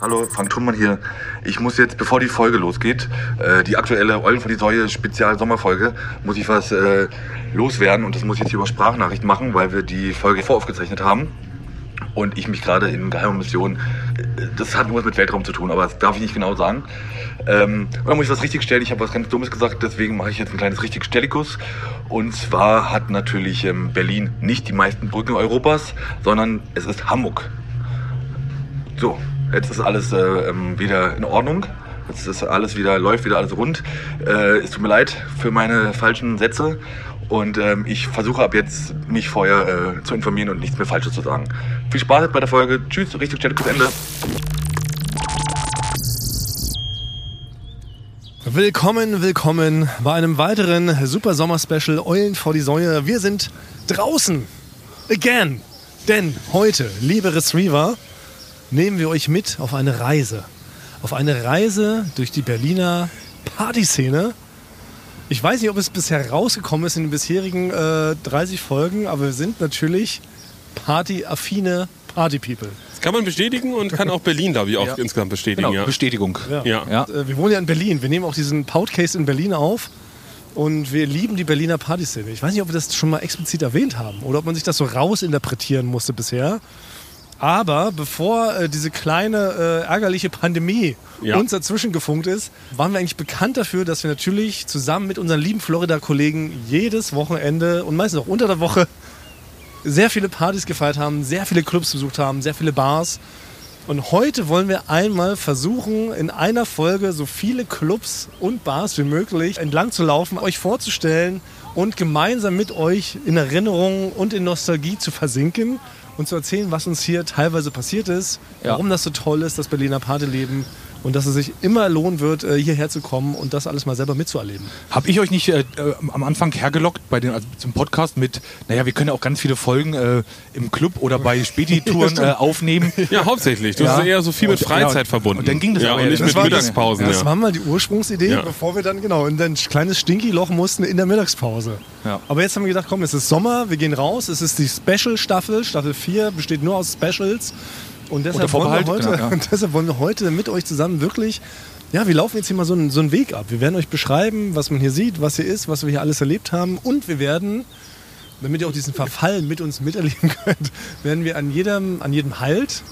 Hallo, Frank Thunmann hier. Ich muss jetzt, bevor die Folge losgeht, äh, die aktuelle Eulen vor die Säue Spezial-Sommerfolge, muss ich was äh, loswerden und das muss ich jetzt hier über Sprachnachricht machen, weil wir die Folge voraufgezeichnet haben und ich mich gerade in geheimer Mission, äh, das hat nur was mit Weltraum zu tun, aber das darf ich nicht genau sagen. Ähm, und muss ich was richtig stellen. Ich habe was ganz Dummes gesagt, deswegen mache ich jetzt ein kleines richtig Stellikus. Und zwar hat natürlich ähm, Berlin nicht die meisten Brücken Europas, sondern es ist Hamburg. So, jetzt ist alles äh, ähm, wieder in Ordnung. Jetzt ist alles wieder, läuft wieder alles rund. Äh, es tut mir leid für meine falschen Sätze. Und ähm, ich versuche ab jetzt, mich vorher äh, zu informieren und nichts mehr Falsches zu sagen. Viel Spaß bei der Folge. Tschüss, richtig Stellikus Ende. Willkommen, willkommen bei einem weiteren Super Sommer Special Eulen vor die Säue. Wir sind draußen. Again. Denn heute, liebe Retriever, nehmen wir euch mit auf eine Reise. Auf eine Reise durch die Berliner Partyszene. Ich weiß nicht, ob es bisher rausgekommen ist in den bisherigen äh, 30 Folgen, aber wir sind natürlich partyaffine Party-People. Das kann man bestätigen und kann auch Berlin, glaube ich, auch Ja. insgesamt bestätigen. Genau, ja. Bestätigung. Ja. Ja. Äh, Wir wohnen ja in Berlin. Wir nehmen auch diesen Podcast in Berlin auf. Und wir lieben die Berliner Partyszene. Ich weiß nicht, ob wir das schon mal explizit erwähnt haben oder ob man sich das so rausinterpretieren musste bisher. Aber bevor äh, diese kleine äh, ärgerliche Pandemie Ja. uns dazwischen gefunkt ist, waren wir eigentlich bekannt dafür, dass wir natürlich zusammen mit unseren lieben Florida-Kollegen jedes Wochenende und meistens auch unter der Woche sehr viele Partys gefeiert haben, sehr viele Clubs besucht haben, sehr viele Bars. Und heute wollen wir einmal versuchen, in einer Folge so viele Clubs und Bars wie möglich entlang zu laufen, euch vorzustellen und gemeinsam mit euch in Erinnerung und in Nostalgie zu versinken und zu erzählen, was uns hier teilweise passiert ist, Ja. warum das so toll ist, das Berliner Partyleben und dass es sich immer lohnen wird, äh, hierher zu kommen und das alles mal selber mitzuerleben. Habe ich euch nicht äh, äh, am Anfang hergelockt bei den, also zum Podcast mit, naja, wir können ja auch ganz viele Folgen äh, im Club oder bei Späti-Touren äh, aufnehmen. Ja, hauptsächlich. Du Ja. hast eher so viel mit Freizeit ja, verbunden. und dann ging das ja, aber ja, nicht das mit war- Mittagspausen. Das ja. war mal die Ursprungsidee, Ja. bevor wir dann genau in ein kleines Stinky-Loch mussten in der Mittagspause. Ja. Aber jetzt haben wir gedacht, komm, es ist Sommer, wir gehen raus. Es ist die Special-Staffel. Staffel 4 besteht nur aus Specials. Und deshalb, wollen wir heute, genau, ja. deshalb wollen wir heute mit euch zusammen wirklich, ja, wir laufen jetzt hier mal so einen, so einen Weg ab. Wir werden euch beschreiben, was man hier sieht, was hier ist, was wir hier alles erlebt haben. Und wir werden, damit ihr auch diesen Verfall mit uns miterleben könnt, werden wir an jedem, an jedem Halt,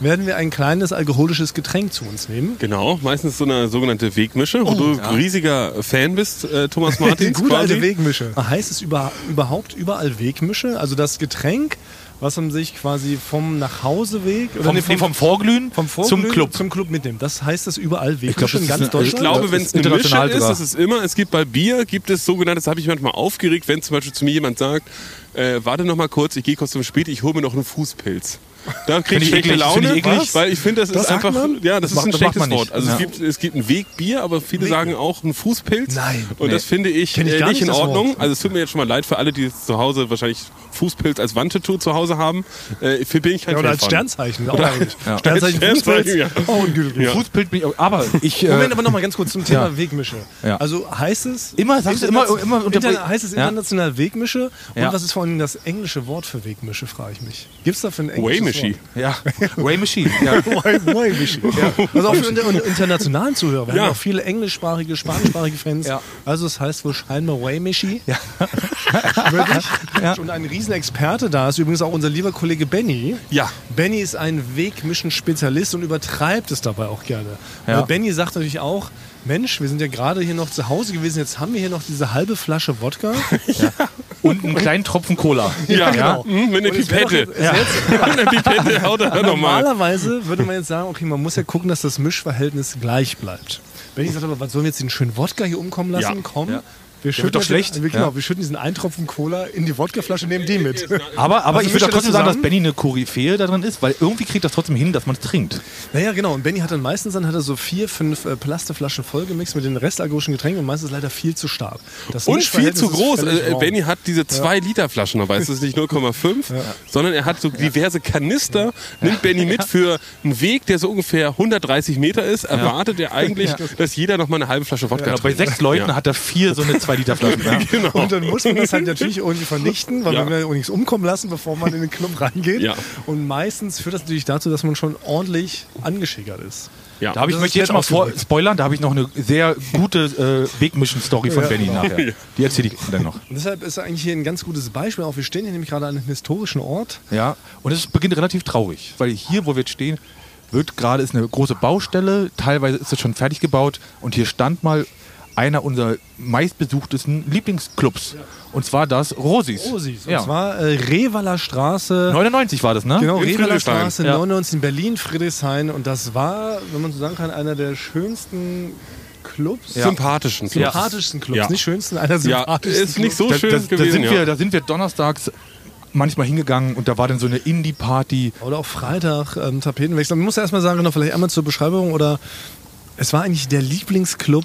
werden wir ein kleines alkoholisches Getränk zu uns nehmen. Genau, meistens so eine sogenannte Wegmische, wo du riesiger Fan bist, äh, Thomas Die Martins. gute alte quasi. Wegmische. Heißt es über, überhaupt überall Wegmische? Also das Getränk, was man sich quasi vom Nachhauseweg oder Vom, nee, nee, vom Vorglühen, vom Vorglühen zum Club. zum Club mitnimmt. Das heißt das überall Wegmische glaub, das in ist ganz eine- Ich Deutschland? glaube, das wenn es eine international ist, sogar. ist es immer, es gibt bei Bier, gibt es sogenanntes, habe ich manchmal aufgeregt, wenn zum Beispiel zu mir jemand sagt, äh, warte noch mal kurz, ich gehe kurz zum Spät, ich hole mir noch einen Fußpilz. Da kriege ich ich schlechte Laune, ich weil ich finde, das, Das ist einfach, man? ja, das, Das ist ein das schlechtes man nicht. Wort. Also Ja. es, gibt, es gibt ein Wegbier, aber viele Weg- sagen auch ein Fußpilz. Nein. Und Nee. das finde ich, ich äh, nicht nicht, in das Ordnung. Wort. Also es tut mir jetzt schon mal leid für alle, die zu Hause wahrscheinlich Fußpilz als Wandtattoo zu Hause haben. Äh, für bin ich kein Ja, oder als. Sternzeichen. Auch. Ja. Sternzeichen, Fußpilz. Sternzeichen, ja. Oh, und Güte. Ja. Fußbild bin ich auch, aber ich. Äh, Moment, aber nochmal ganz kurz zum Thema Ja. Wegmische. Ja. Also heißt es... Immer, sagst du immer- immer unter- heißt es Ja. international Wegmische? Und Ja. was ist vor allem das englische Wort für Wegmische, frage ich mich. Gibt es dafür ein englisches Waymishy. ja, Machine. Ja. Waymishy. Ja. Also auch für internationalen Zuhörer. Wir Ja. haben auch viele englischsprachige, spanischsprachige Fans. Ja. Also es heißt wohl scheinbar Waymishy. Ja. Wirklich. Und ein Riesenexperte da ist übrigens auch unser lieber Kollege Benny. Ja. Benny ist ein Wegmischen-Spezialist und übertreibt es dabei auch gerne. Ja. Benny sagt natürlich auch, Mensch, wir sind ja gerade hier noch zu Hause gewesen, jetzt haben wir hier noch diese halbe Flasche Wodka. Und einen kleinen Tropfen Cola. Ja, genau. Mhm, mit einer Pipette. doch- es wär jetzt- Mit einer Pipette haut er nochmal. Normalerweise würde man jetzt sagen, okay, man muss ja gucken, dass das Mischverhältnis gleich bleibt. Benny sagt aber, was sollen wir jetzt den schönen Wodka hier umkommen lassen? Ja. Komm, Ja. Wir schütten, doch schlecht. Wir, genau, Ja. wir schütten diesen einen Tropfen Cola in die Wodkaflasche, nehmen die mit. Aber, aber Also ich würde trotzdem sagen, dass? Benny eine Koryphäe darin ist, weil irgendwie kriegt das trotzdem hin, dass man es trinkt. Naja, genau. Und Benny hat dann meistens dann hat er so vier, fünf äh, Plastikflaschen vollgemixt mit den restalkoholischen Getränken und meistens leider viel zu stark. Das Und viel zu groß. Äh, wrong. Benny hat diese 2-Liter-Flaschen dabei. Es ist nicht 0,5, sondern er hat so diverse Kanister. Nimmt Benny mit für einen Weg, der so ungefähr 130 Meter ist. Erwartet er eigentlich, dass jeder noch mal eine halbe Flasche Wodka Ja, bei trinkt. sechs Leuten Ja. hat er vier so eine zwei Liter Flaschen. Ja. Genau. Und dann muss man das halt natürlich irgendwie vernichten, weil Ja. man will ja auch nichts umkommen lassen, bevor man in den Club reingeht. Ja. Und meistens führt das natürlich dazu, dass man schon ordentlich angeschickert ist. Ja. Da habe ich möchte jetzt mal nett vor spoilern, da habe ich noch eine sehr gute äh, Wegmischen-Story von Ja. Benny nachher. Die erzähle ich dann noch. Und deshalb ist eigentlich hier ein ganz gutes Beispiel. Auch wir stehen hier nämlich gerade an einem historischen Ort. Ja, und es beginnt relativ traurig, weil hier, wo wir jetzt stehen, wird gerade ist eine große Baustelle, teilweise ist es schon fertig gebaut und hier stand mal einer unserer meistbesuchtesten Lieblingsclubs und zwar das Rosis. Rosis. Und Ja. zwar äh, Revaler Straße. 99 war das, ne? Genau, Revaler. Straße Ja. 99 in Berlin, Friedrichshain. Und das war, wenn man so sagen kann, einer der schönsten Clubs. Ja. Sympathischen. Clubs. Sympathischsten Clubs. Ja. Nicht schönsten, einer der Ja, sympathischsten ist nicht so Da, schön da, da, gewesen. sind ja. wir, da sind wir donnerstags manchmal hingegangen und da war dann so eine Indie-Party. Oder auch Freitag ähm, Tapetenwechsel. Man muss ja erstmal sagen, genau, vielleicht einmal zur Beschreibung oder es war eigentlich der Lieblingsclub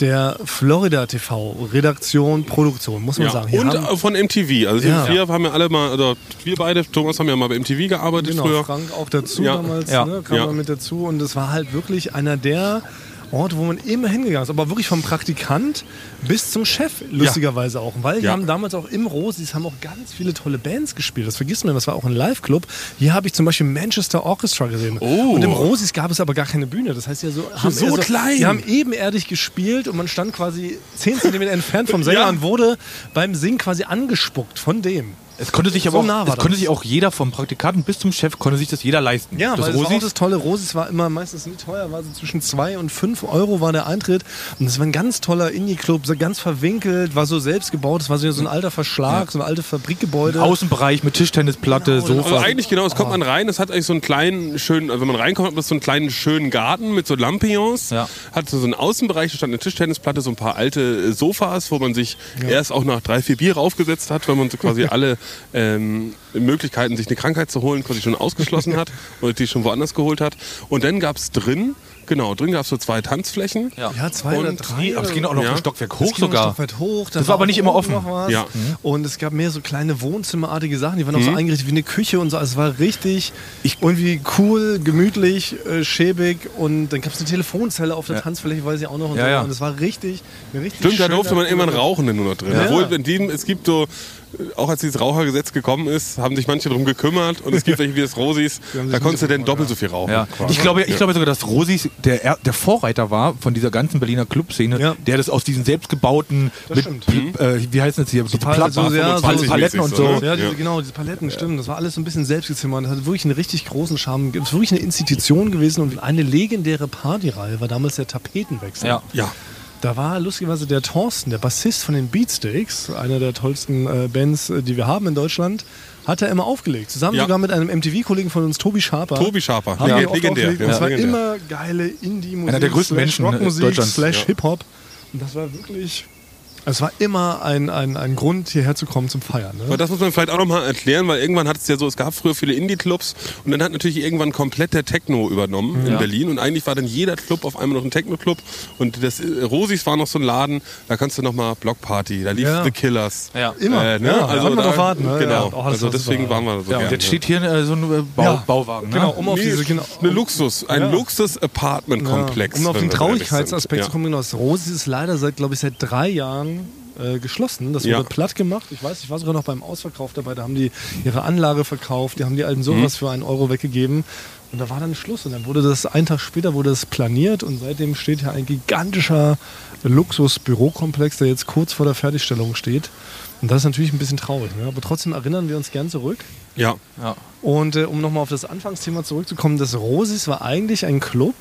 der Florida TV Redaktion, Produktion, muss man Ja. sagen. Hier Und äh, von MTV. Also Ja. wir haben ja alle mal, oder wir beide, Thomas haben ja mal bei MTV gearbeitet genau, früher. Frank auch dazu Ja. damals. Ne, kam Ja. er mit dazu und es war halt wirklich einer der Orte, wo man immer hingegangen ist, aber wirklich vom Praktikant bis zum Chef, lustigerweise auch. Weil die Ja. haben damals auch im Rosis haben auch ganz viele tolle Bands gespielt. Das vergisst man, das war auch ein Live-Club. Hier habe ich zum Beispiel Manchester Orchestra gesehen. Oh. Und im Rosis gab es aber gar keine Bühne. Das heißt ja so, haben so eher klein. Die haben ebenerdig gespielt und man stand quasi 10 Zentimeter entfernt vom Sänger Ja. und wurde beim Singen quasi angespuckt von dem. Es konnte sich So aber nah auch, es konnte das. sich auch jeder vom Praktikanten bis zum Chef konnte sich das jeder leisten. Ja, das weil das war auch Rosis, das tolle. Rosis war immer meistens nicht teuer, war so zwischen 2 und 5 Euro war der Eintritt. Und das war ein ganz toller Indie-Club, so ganz verwinkelt, war so selbst gebaut. Das war so ein alter Verschlag, so ein altes Fabrikgebäude. Außenbereich mit Tischtennisplatte, Genau, Sofa. Also eigentlich genau, es kommt man rein, es hat eigentlich so einen kleinen, schönen, also wenn man reinkommt, hat man so einen kleinen, schönen Garten mit so Lampions. Ja. Hat so einen Außenbereich, da stand eine Tischtennisplatte, so ein paar alte äh, Sofas, wo man sich erst auch nach drei, vier Bier aufgesetzt hat, weil man so quasi alle ähm, Möglichkeiten, sich eine Krankheit zu holen, quasi schon ausgeschlossen hat oder die schon woanders geholt hat. Und dann gab es drin, genau, drin gab es so zwei Tanzflächen. Ja. ja, zwei oder Und- drei. Nee, aber es ging auch noch Ja. ein Stockwerk hoch sogar. Stockwerk hoch. Das war aber nicht immer offen. Noch was. Ja. Und es gab mehr so kleine Wohnzimmerartige Sachen, die waren auch Mhm. so eingerichtet wie eine Küche und so. Also es war richtig irgendwie cool, gemütlich, äh, schäbig. Und dann gab es eine Telefonzelle auf der Ja. Tanzfläche, weiß ich auch noch. Und, Ja, so. ja. und es war richtig, eine richtig Stimmt, da durfte man irgendwann rauchen denn nur noch drin. Ja. Obwohl in dem, es gibt so, auch als dieses Rauchergesetz gekommen ist, haben sich manche darum gekümmert und es gibt welche wie das Rosis, da konntest du dann doppelt so viel rauchen. Ja. Ich, glaube, ich glaube sogar, dass Rosis der, er- der Vorreiter war von dieser ganzen Berliner Clubszene, Ja. der das aus diesen selbstgebauten, mit, äh, wie heißt das hier, so Pal- so, ja, so- Pal- Paletten und so. so? Ja, diese, genau, diese Paletten, stimmt. Das war alles so ein bisschen selbstgezimmert. Das hat wirklich einen richtig großen Charme. Es ist wirklich eine Institution gewesen und eine legendäre Partyreihe war damals der Tapetenwechsel. Ja. Ja. Da war lustigerweise der Thorsten, der Bassist von den Beatsteaks, einer der tollsten äh, Bands, äh, die wir haben in Deutschland, hat er immer aufgelegt. Zusammen Ja. sogar mit einem MTV-Kollegen von uns, Tobi Sharper. Tobi Schaper, haben oft legendär. aufgelegt. Und Ja, es war legendär. immer geile Indie-Musik. Einer der größten Menschen, Rockmusik, Deutschlands. slash Ja. Hip-Hop. Und das war wirklich... Es war immer ein, ein, ein Grund, hierher zu kommen zum Feiern. Ne? Aber das muss man vielleicht auch nochmal erklären, weil irgendwann hat es ja so, es gab früher viele Indie-Clubs und dann hat natürlich irgendwann komplett der Techno übernommen in Ja. Berlin und eigentlich war dann jeder Club auf einmal noch ein Techno-Club und das äh, Rosis war noch so ein Laden, da kannst du nochmal Blockparty, da lief Ja. The Killers. Ja. Immer. Äh, ne? Ja, also konnte man da, drauf warten, ne? Genau. Ja, auch alles also war deswegen super. waren wir so Ja, und gerne. jetzt steht hier äh, so ein äh, Bau, Ja. Bauwagen. Ne? Genau, um auf Nee, diese... Genau, eine Luxus, ein Ja. Luxus-Apartment-Komplex. Um auf den Traurigkeitsaspekt zu kommen, genau, das Rosis ist leider seit, glaube ich, seit drei Jahren äh, geschlossen. Das Ja. wurde platt gemacht. Ich weiß, ich war sogar noch beim Ausverkauf dabei. Da haben die ihre Anlage verkauft, die haben die alten Sofas Mhm. für einen Euro weggegeben. Und da war dann Schluss. Und dann wurde das, einen Tag später wurde das planiert und seitdem steht hier ein gigantischer Luxus-Bürokomplex, der jetzt kurz vor der Fertigstellung steht. Und das ist natürlich ein bisschen traurig. Ne? Aber trotzdem erinnern wir uns gern zurück. Ja. Ja. Und äh, um nochmal auf das Anfangsthema zurückzukommen, das Rosis war eigentlich ein Club.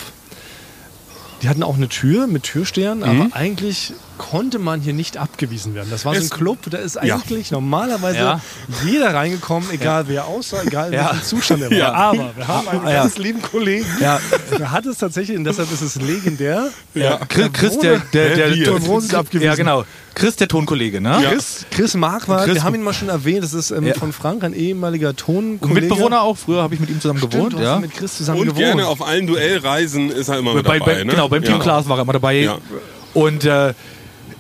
Die hatten auch eine Tür mit Türstehern, aber eigentlich konnte man hier nicht abgewiesen werden. Das war so ein Es- Club, da ist Ja. eigentlich normalerweise Ja. jeder reingekommen, egal wer aussah, egal Ja. welchem Zustand er war. Ja. Aber wir haben einen Ja. ganz lieben Kollegen, Ja. der hat es tatsächlich, und deshalb ist es legendär. Ja. Chris, Chris der, der, der, der, Rosis abgewiesen. Ja, genau. Chris, der Tonkollege, ne? Ja. Chris, Chris Marquardt, Chris- wir haben ihn mal schon erwähnt, das ist ähm, Ja. von Frank, ein ehemaliger Tonkollege. Und Mitbewohner auch. Früher habe ich mit ihm zusammen Stimmt, gewohnt. ja. mit Chris zusammen Und gewohnt. gerne auf allen Duellreisen ist er immer mit bei, dabei. bei, ne? Genau, beim Team ja. Klaas war er immer dabei. Ja. Und äh,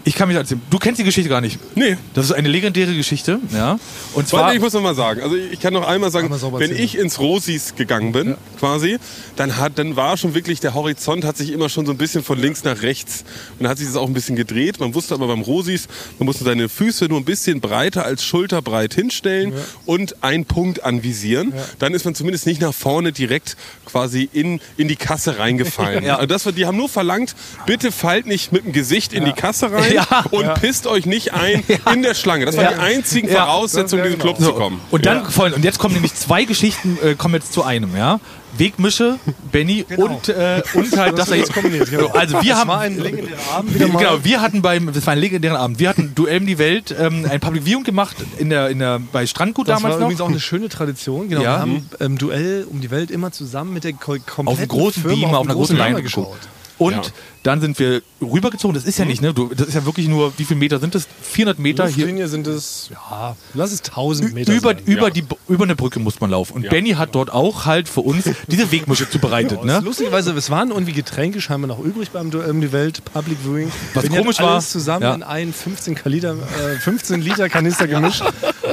Ich kann mich erzählen. Du kennst die Geschichte gar nicht. Nee. Das ist eine legendäre Geschichte, ja. Und Warte, zwar ich muss noch mal sagen, also ich kann noch einmal sagen, wenn erzählen. ich ins Rosis gegangen bin, quasi, dann hat, dann war schon wirklich der Horizont hat sich immer schon so ein bisschen von links nach rechts und dann hat sich das auch ein bisschen gedreht. Man wusste aber beim Rosis, man musste seine Füße nur ein bisschen breiter als schulterbreit hinstellen und einen Punkt anvisieren. Dann ist man zumindest nicht nach vorne direkt quasi in, in die Kasse reingefallen. Ja. Also das die haben nur verlangt, bitte fallt nicht mit dem Gesicht in die Kasse rein Ja. und pisst euch nicht ein in der Schlange. Das war Ja. die einzigen Ja. Voraussetzungen, in diesen Club zu kommen. Und dann folgen, und jetzt kommen nämlich zwei Geschichten, äh, kommen jetzt zu einem, ja. Wegmische, Benny und, äh, und halt, dass er jetzt kombiniert, genau. Also wir Es haben war ein legendärer Abend wieder mal. Genau, wir hatten beim, das war ein legendärer Abend. Wir hatten Duell um die Welt, ähm, ein Public Viewing gemacht in der, in der, bei Strandgut Das war damals übrigens noch. auch eine schöne Tradition. Genau, Ja. wir haben ähm, Duell um die Welt immer zusammen mit der ko- kompletten Auf einem großen Firma Beamer, auf einer großen Leinwand geschaut. Und Ja. Dann sind wir rübergezogen. Das ist ja nicht, ne? Du, das ist ja wirklich nur, wie viele Meter sind das? 400 Meter hier. Luftlinie sind es, ja, lass es 1000 Meter Über, sein. über, Ja. die, über eine Brücke muss man laufen. Und Ja. Benny hat dort auch halt für uns diese Wegmische zubereitet. Ne? Lustigerweise, es waren irgendwie Getränke scheinbar noch übrig beim Duell die Welt Public Viewing. Was Benny hat komisch alles war, zusammen ja. in einen 15 Liter, äh, 15 Liter Kanister gemischt.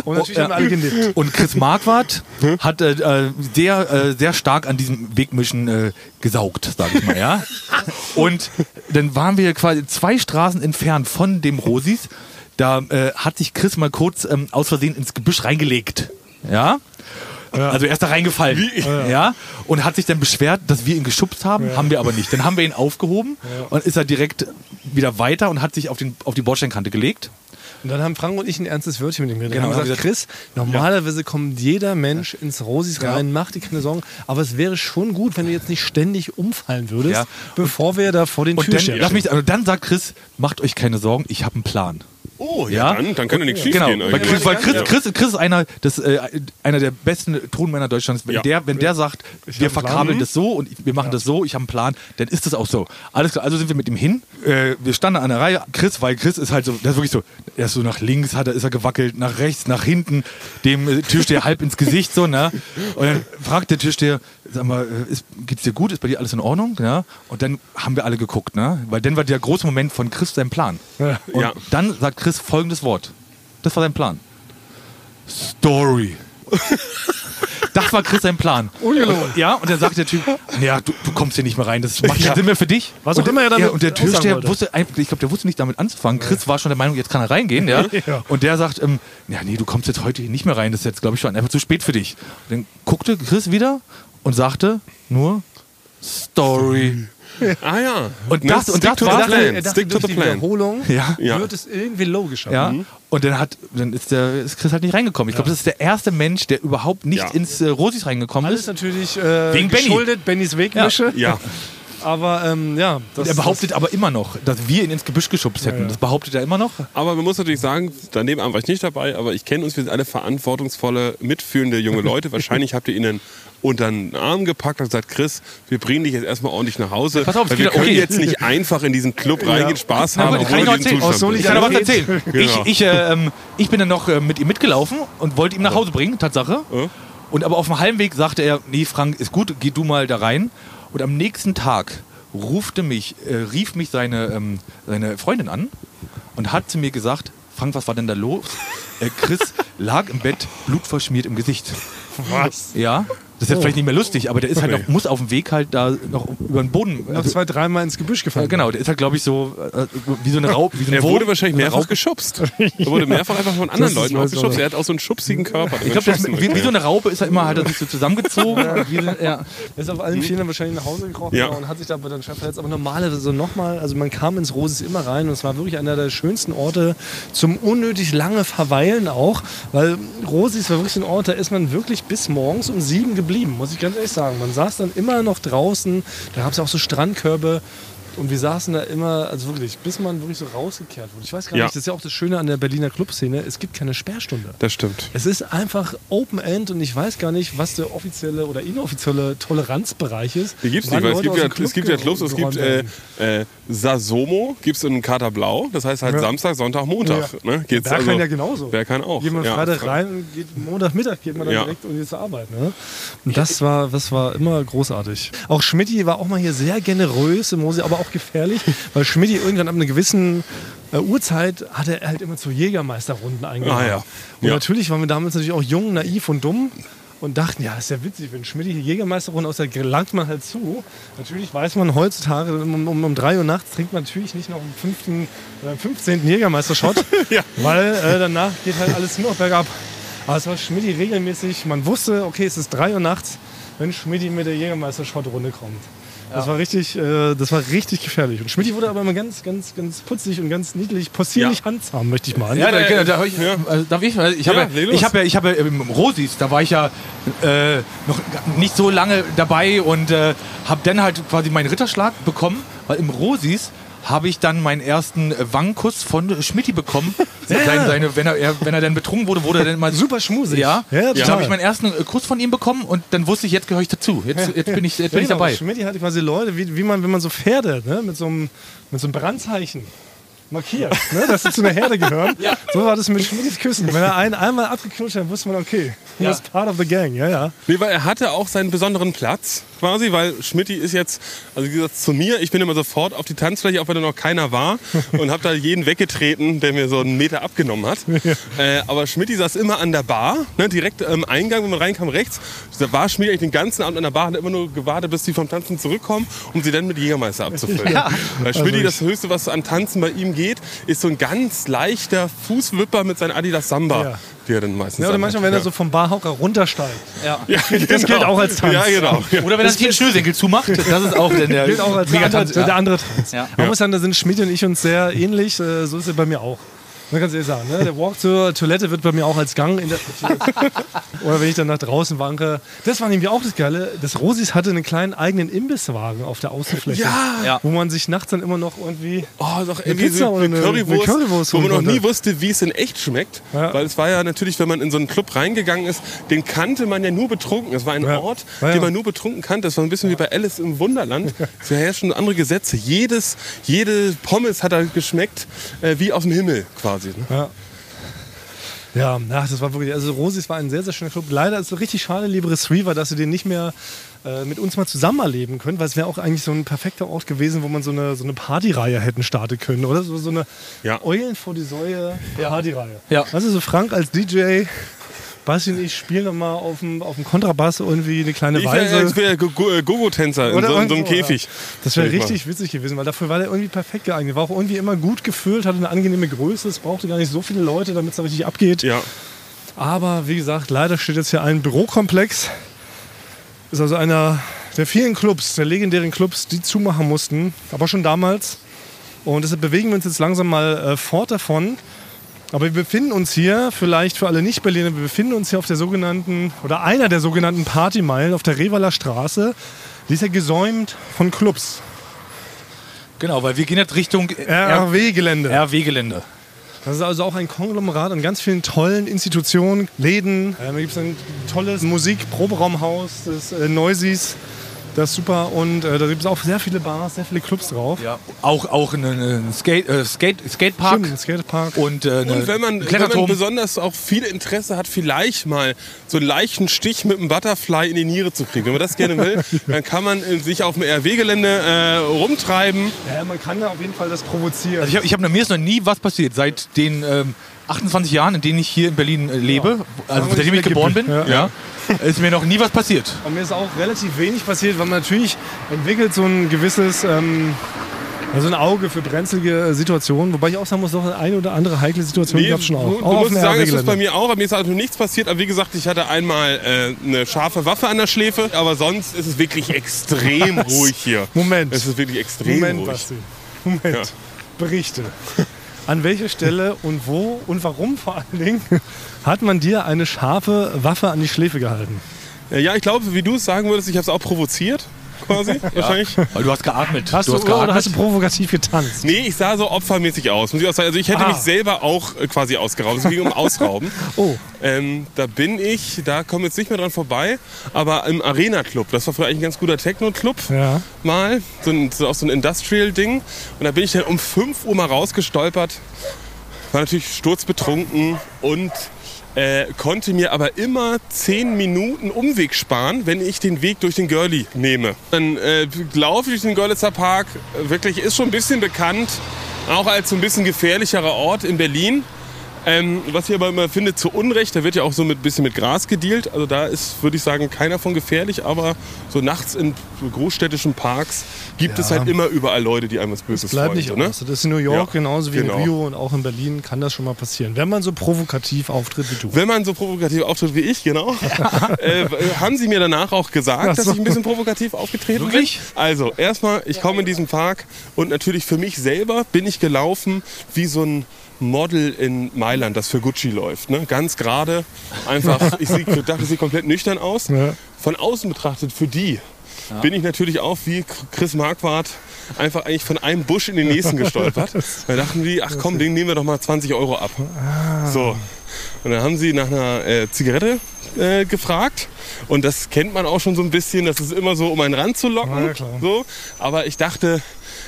Und natürlich haben wir alle genippt. Und Chris Marquardt hat äh, äh, sehr, äh, sehr stark an diesem Wegmischen äh, gesaugt, sag ich mal, ja. Und dann waren wir quasi zwei Straßen entfernt von dem Rosis. Da äh, hat sich Chris mal kurz ähm, aus Versehen ins Gebüsch reingelegt. Ja. Also er ist da reingefallen. Ja. Und hat sich dann beschwert, dass wir ihn geschubst haben. Haben wir aber nicht. Dann haben wir ihn aufgehoben und ist er direkt wieder weiter und hat sich auf, den, auf die Bordsteinkante gelegt. Und dann haben Frank und ich ein ernstes Wörtchen mit ihm geredet. Genau, haben gesagt, Chris, normalerweise kommt jeder Mensch ins Rosis rein, mach dir keine Sorgen. Aber es wäre schon gut, wenn du jetzt nicht ständig umfallen würdest, Ja. bevor wir da vor den Türen dann, stehen. mich, also dann sagt Chris, macht euch keine Sorgen, ich habe einen Plan. Oh, ja, Ja? Dann, dann kann ja nichts schief Genau, gehen weil. Chris, weil Chris, Chris, Chris ist einer, das, äh, einer der besten Tonmänner Deutschlands. Wenn, Ja. der, wenn der sagt, wir hab einen verkabeln das so und wir machen das so, ich habe einen Plan, dann ist das auch so. Alles klar, also sind wir mit ihm hin. Äh, wir standen an der Reihe. Chris, weil Chris ist halt so, der ist wirklich so, er ist so nach links, hat er, ist er gewackelt, nach rechts, nach hinten, dem äh, Türsteher halb ins Gesicht so, ne? Und dann fragt der Türsteher, sag mal, äh, ist, geht's dir gut? Ist bei dir alles in Ordnung? Ja? Und dann haben wir alle geguckt, ne? Weil dann war der große Moment von Chris sein Plan. Und Ja. dann sagt Chris folgendes Wort. Das war sein Plan. Story. Das war Chris sein Plan. Ungelogen. Ja, und dann sagt der Typ, ja, du, du kommst hier nicht mehr rein, das macht keinen Sinn mehr für dich. Was und immer er damit ja, Und der Türsteher wollte. wusste, einfach- ich glaube, der wusste nicht damit anzufangen. Chris war schon der Meinung, jetzt kann er reingehen, ja. Ja. Und der sagt, ähm, ja, nee, du kommst jetzt heute hier nicht mehr rein, das ist jetzt, glaube ich, schon einfach zu spät für dich. Und dann guckte Chris wieder und sagte nur Story. Ah ja. Und Ne, das- und stick das war- the er plan. dachte, Stick to the die plan. Wiederholung Ja. Ja. wird es irgendwie low geschaffen. Ja. Und dann hat, dann ist der ist Chris halt nicht reingekommen. Ich glaube, das ist der erste Mensch, der überhaupt nicht Ja. ins äh, Rosis reingekommen Alles ist. natürlich äh, Wegen Benny. geschuldet, Bennys Wegmische. Ja. Aber ähm, ja, das, er behauptet aber immer noch, dass wir ihn ins Gebüsch geschubst hätten. Das behauptet er immer noch. Aber man muss natürlich sagen, daneben war ich nicht dabei, aber ich kenne uns, wir sind alle verantwortungsvolle, mitfühlende junge Leute. Wahrscheinlich habt ihr ihnen unter den Arm gepackt und gesagt, Chris, wir bringen dich jetzt erstmal ordentlich nach Hause. Pass auf, weil wir können okay. jetzt nicht einfach in diesen Club reingehen, Spaß haben, das kann ich obwohl noch Aus Zustand Ich kann aber was erzählen. Genau. Ich, ich, äh, ähm, ich bin dann noch äh, mit ihm mitgelaufen und wollte ihn nach Hause bringen, Tatsache. Ja. Und aber auf dem Heimweg sagte er, nee Frank, ist gut, geh du mal da rein. Und am nächsten Tag rufte mich, äh, rief mich seine, ähm, seine Freundin an und hat zu mir gesagt, Frank, was war denn da los? Äh, Chris lag im Bett, blutverschmiert im Gesicht. Was? Ja, das ist jetzt vielleicht nicht mehr lustig, aber der ist halt noch, muss auf dem Weg halt da noch über den Boden. Noch Also, zwei, dreimal ins Gebüsch ja, gefallen. genau, der ist halt, glaube ich, so äh, wie so eine Raupe. Wie so ein Er Wurm. wurde wahrscheinlich Eine mehrfach Raupe. geschubst. Er wurde mehrfach einfach von anderen Leuten aufgeschubst. Er hat auch so einen schubsigen Körper. Ich glaube, wie, wie so eine Raupe ist er immer, hat er sich so zusammengezogen. So- ja. Er ist auf allen Vieren wahrscheinlich nach Hause gekrochen Ja. und hat sich da aber dann schwer verletzt. Aber normalerweise so nochmal, also man kam ins Rosis immer rein und es war wirklich einer der schönsten Orte zum unnötig lange Verweilen auch, weil Rosis war wirklich ein Ort, da ist man wirklich bis morgens um sieben geblieben, muss ich ganz ehrlich sagen. Man saß dann immer noch draußen, da gab es auch so Strandkörbe. Und wir saßen da immer, also wirklich, bis man wirklich so rausgekehrt wurde. Ich weiß gar Ja. nicht, das ist ja auch das Schöne an der Berliner Clubszene, es gibt keine Sperrstunde. Das stimmt. Es ist einfach Open End und ich weiß gar nicht, was der offizielle oder inoffizielle Toleranzbereich ist. Die gibt's Wann nicht, weil es gibt, ja, es gibt ja Clubs, es gibt äh, äh, Sasomo, gibt es in Katerblau, das heißt halt Ja. Samstag, Sonntag, Montag. Ja. Ne? Geht's Wer kann ja genauso. Wer kann auch. Geht man Ja. Freitag rein und geht Montagmittag geht man dann Ja. direkt und geht zur Arbeit. Ne? Und das war, das war immer großartig. Auch Schmidti war auch mal hier sehr generös im Mose, aber auch gefährlich, weil Schmidt irgendwann ab einer gewissen äh, Uhrzeit hat er halt immer zu Jägermeisterrunden eingeladen. Ah, ja. Und natürlich waren wir damals natürlich auch jung, naiv und dumm und dachten, ja, ist ja witzig, wenn Schmidt die Jägermeisterrunde aus der gelangt man halt zu. Natürlich weiß man heutzutage, um, um, um 3 Uhr nachts trinkt man natürlich nicht noch am 5. oder am 15. Jägermeister-Shot, Ja. weil äh, danach geht halt alles nur noch bergab. Aber es war Schmidt regelmäßig, man wusste, okay, es ist 3 Uhr nachts, wenn Schmidt mit der Jägermeister-Shot-Runde kommt. Das war richtig, äh, das war richtig gefährlich. Und Schmidt wurde aber immer ganz, ganz, ganz putzig und ganz niedlich, possierlich Ja. handsam, möchte ich mal. Ja, da, genau, da hab ich, also, darf ich, ich habe Ja, ich habe ja, ich habe ja im Rosis, da war ich ja äh, noch nicht so lange dabei und äh, habe dann halt quasi meinen Ritterschlag bekommen, weil im Rosis habe ich dann meinen ersten Wangenkuss von Schmidti bekommen. Seine, seine, wenn, er, wenn er dann betrunken wurde, wurde er dann mal Super schmusig. Ja, Ja, dann habe ich meinen ersten Kuss von ihm bekommen und dann wusste ich, jetzt gehöre ich dazu. Jetzt, jetzt bin ich, jetzt bin ich genau, dabei. Schmidt hatte quasi Leute, wie, wie man, wenn man so Pferde ne, mit, so einem, mit so einem Brandzeichen markiert, ne, dass sie zu einer Herde gehören. So war das mit Schmidtis Küssen. Wenn er einen einmal abgeknutscht hat, wusste man, okay, he was part of the gang. Ja, ja. Nee, weil er hatte auch seinen besonderen Platz quasi, weil Schmidti ist jetzt, also wie gesagt, zu mir, ich bin immer sofort auf die Tanzfläche, auch wenn da noch keiner war und habe da jeden weggetreten, der mir so einen Meter abgenommen hat. Äh, aber Schmidti saß immer an der Bar, ne, direkt am Eingang, wenn man reinkam, rechts. Da war Schmidti eigentlich den ganzen Abend an der Bar, hat immer nur gewartet, bis die vom Tanzen zurückkommen, um sie dann mit Jägermeister abzufüllen. Weil Schmidti, das Höchste, was an Tanzen bei ihm geht, ist so ein ganz leichter Fußwipper mit seinen Adidas Samba, Ja. die er dann meistens ja oder manchmal, wenn er Ja. so vom Barhocker runtersteigt. Ja, Das gilt auch als Tanz. Ja, genau. Ja. Oder wenn er sich den Schnürsenkel zumacht, das ist auch dann der Gilt auch als der andere, der andere Tanz. Ja. Man muss sagen, da sind Schmidt und ich uns sehr ähnlich. Äh, So ist es bei mir auch. Man kann es ehrlich sagen. Ne? Der Walk zur Toilette wird bei mir auch als Gang interpretiert. Oder wenn ich dann nach draußen wanke. Das war nämlich auch das Geile. Das Rosis hatte einen kleinen eigenen Imbisswagen auf der Außenfläche. Ja. Wo man sich nachts dann immer noch irgendwie. Oh, doch irgendwie Pizza so oder eine, eine- Currywurst, eine Currywurst wo man noch nie wusste, wie es in echt schmeckt. Ja. Weil es war ja natürlich, wenn man in so einen Club reingegangen ist, den kannte man ja nur betrunken. Es war ein Ja. Ort, den man nur betrunken kannte. Das war ein bisschen wie bei Alice im Wunderland. Es herrschen andere Gesetze. Jedes, jede Pommes hat da geschmeckt äh, wie aus dem Himmel quasi. Ne? Ja. Ja, ach, das war wirklich, also Rosis war ein sehr, sehr schöner Club. Leider ist es richtig schade, liebe Retriever, dass ihr den nicht mehr äh, mit uns mal zusammen erleben könnt, weil es wäre auch eigentlich so ein perfekter Ort gewesen, wo man so eine, so eine Partyreihe hätten starten können, oder? So, so eine Ja. Eulen vor die Säue Partyreihe. Ja. Also so Frank als DJ, Basti und ich spielen nochmal auf dem, auf dem Kontrabass irgendwie eine kleine Ich wäre Weise. wär Go- Go- Gogo-Tänzer in so, in so einem Käfig. Das wäre ich mal. richtig witzig gewesen, weil dafür war der irgendwie perfekt geeignet. War auch irgendwie immer gut gefüllt, hatte eine angenehme Größe. Es brauchte gar nicht so viele Leute, damit es da richtig abgeht. Ja. Aber wie gesagt, leider steht jetzt hier ein Bürokomplex. Ist also einer der vielen Clubs, der legendären Clubs, die zumachen mussten. Aber schon damals. Und deshalb bewegen wir uns jetzt langsam mal äh, fort davon. Aber wir befinden uns hier, vielleicht für alle Nicht-Berliner, wir befinden uns hier auf der sogenannten, oder einer der sogenannten Partymeilen auf der Revaler Straße. Die ist ja gesäumt von Clubs. Genau, weil wir gehen jetzt Richtung RW-Gelände. RW-Gelände. Das ist also auch ein Konglomerat an ganz vielen tollen Institutionen, Läden. Ähm, da gibt es ein tolles Musik-Proberaumhaus, das äh, Neusis. Das ist super. Und äh, da gibt es auch sehr viele Bars, sehr viele Clubs drauf. Ja, auch, auch ein Skate, äh, Skate, Skatepark Stimmt, Skatepark. und, äh, Und wenn man, wenn man besonders auch viel Interesse hat, vielleicht mal so einen leichten Stich mit einem Butterfly in die Niere zu kriegen, wenn man das gerne will, dann kann man äh, sich auf dem RW-Gelände äh, rumtreiben. Ja, man kann da auf jeden Fall das provozieren. Also ich hab, ich hab, mir ist noch nie was passiert seit den ähm, 28 Jahren, in denen ich hier in Berlin äh, lebe. Also Sagen wir seitdem ich geboren bin, weggeblieben. ja. ist mir noch nie was passiert. Und mir ist auch relativ wenig passiert, weil man natürlich entwickelt so ein gewisses, ähm, also ein Auge für brenzlige äh, Situationen. Wobei ich auch sagen muss, doch eine oder andere heikle Situation Nee, gab es schon auch. Du, auch musst sagen, es ist bei mir auch, aber mir ist also nichts passiert. Aber wie gesagt, ich hatte einmal äh, eine scharfe Waffe an der Schläfe, aber sonst ist es wirklich extrem ruhig hier. Moment. Es ist wirklich extrem Moment, ruhig. Basti. Moment. Ja. Berichte. An welcher Stelle und wo und warum vor allen Dingen hat man dir eine scharfe Waffe an die Schläfe gehalten? Äh, Ja, ich glaube, wie du es sagen würdest, ich habe es auch provoziert, quasi, wahrscheinlich. Weil du hast geatmet. Hast du, hast oder geatmet. hast du provokativ getanzt? Nee, ich sah so opfermäßig aus. Muss ich auch sagen. Also ich hätte Ah. mich selber auch äh, quasi ausgeraubt. Es ging um Ausrauben. Oh, Ähm, da bin ich, da kommen wir jetzt nicht mehr dran vorbei, aber im Arena Club, das war früher eigentlich ein ganz guter Techno-Club ja. mal, so ein, so auch so ein Industrial-Ding. Und da bin ich dann um 5 Uhr mal rausgestolpert, war natürlich sturzbetrunken und Äh, konnte mir aber immer 10 Minuten Umweg sparen, wenn ich den Weg durch den Görli nehme. Dann äh, laufe ich durch den Görlitzer Park. Wirklich ist schon ein bisschen bekannt, auch als so ein bisschen gefährlicherer Ort in Berlin. Ähm, was ich aber immer finde, zu Unrecht, da wird ja auch so ein bisschen mit Gras gedealt. Also da ist, würde ich sagen, keiner von gefährlich, aber so nachts in großstädtischen Parks gibt es Ja. halt immer überall Leute, die einem was Böses Bleibt wollen. nicht so, ne? aus. Das ist in New York Ja, genauso wie genau. in Rio und auch in Berlin kann das schon mal passieren. Wenn man so provokativ auftritt wie du. Wenn man so provokativ auftritt wie ich, genau, äh, haben sie mir danach auch gesagt, so. dass ich ein bisschen provokativ aufgetreten Wirklich? bin. Also, erstmal, ich komme in diesen Park und natürlich für mich selber bin ich gelaufen wie so ein Model in Mailand, das für Gucci läuft. Ne? Ganz gerade, einfach, ich sie, dachte, ich sehe komplett nüchtern aus. Ja. Von außen betrachtet, für die bin ich natürlich auch wie Chris Marquardt einfach eigentlich von einem Busch in den nächsten gestolpert. Da dachten die, ach komm, den nehmen wir doch mal 20 Euro ab. So. Und dann haben sie nach einer äh, Zigarette äh, gefragt. Und das kennt man auch schon so ein bisschen. Das ist immer so, um einen ranzulocken. Ja, so. Aber ich dachte,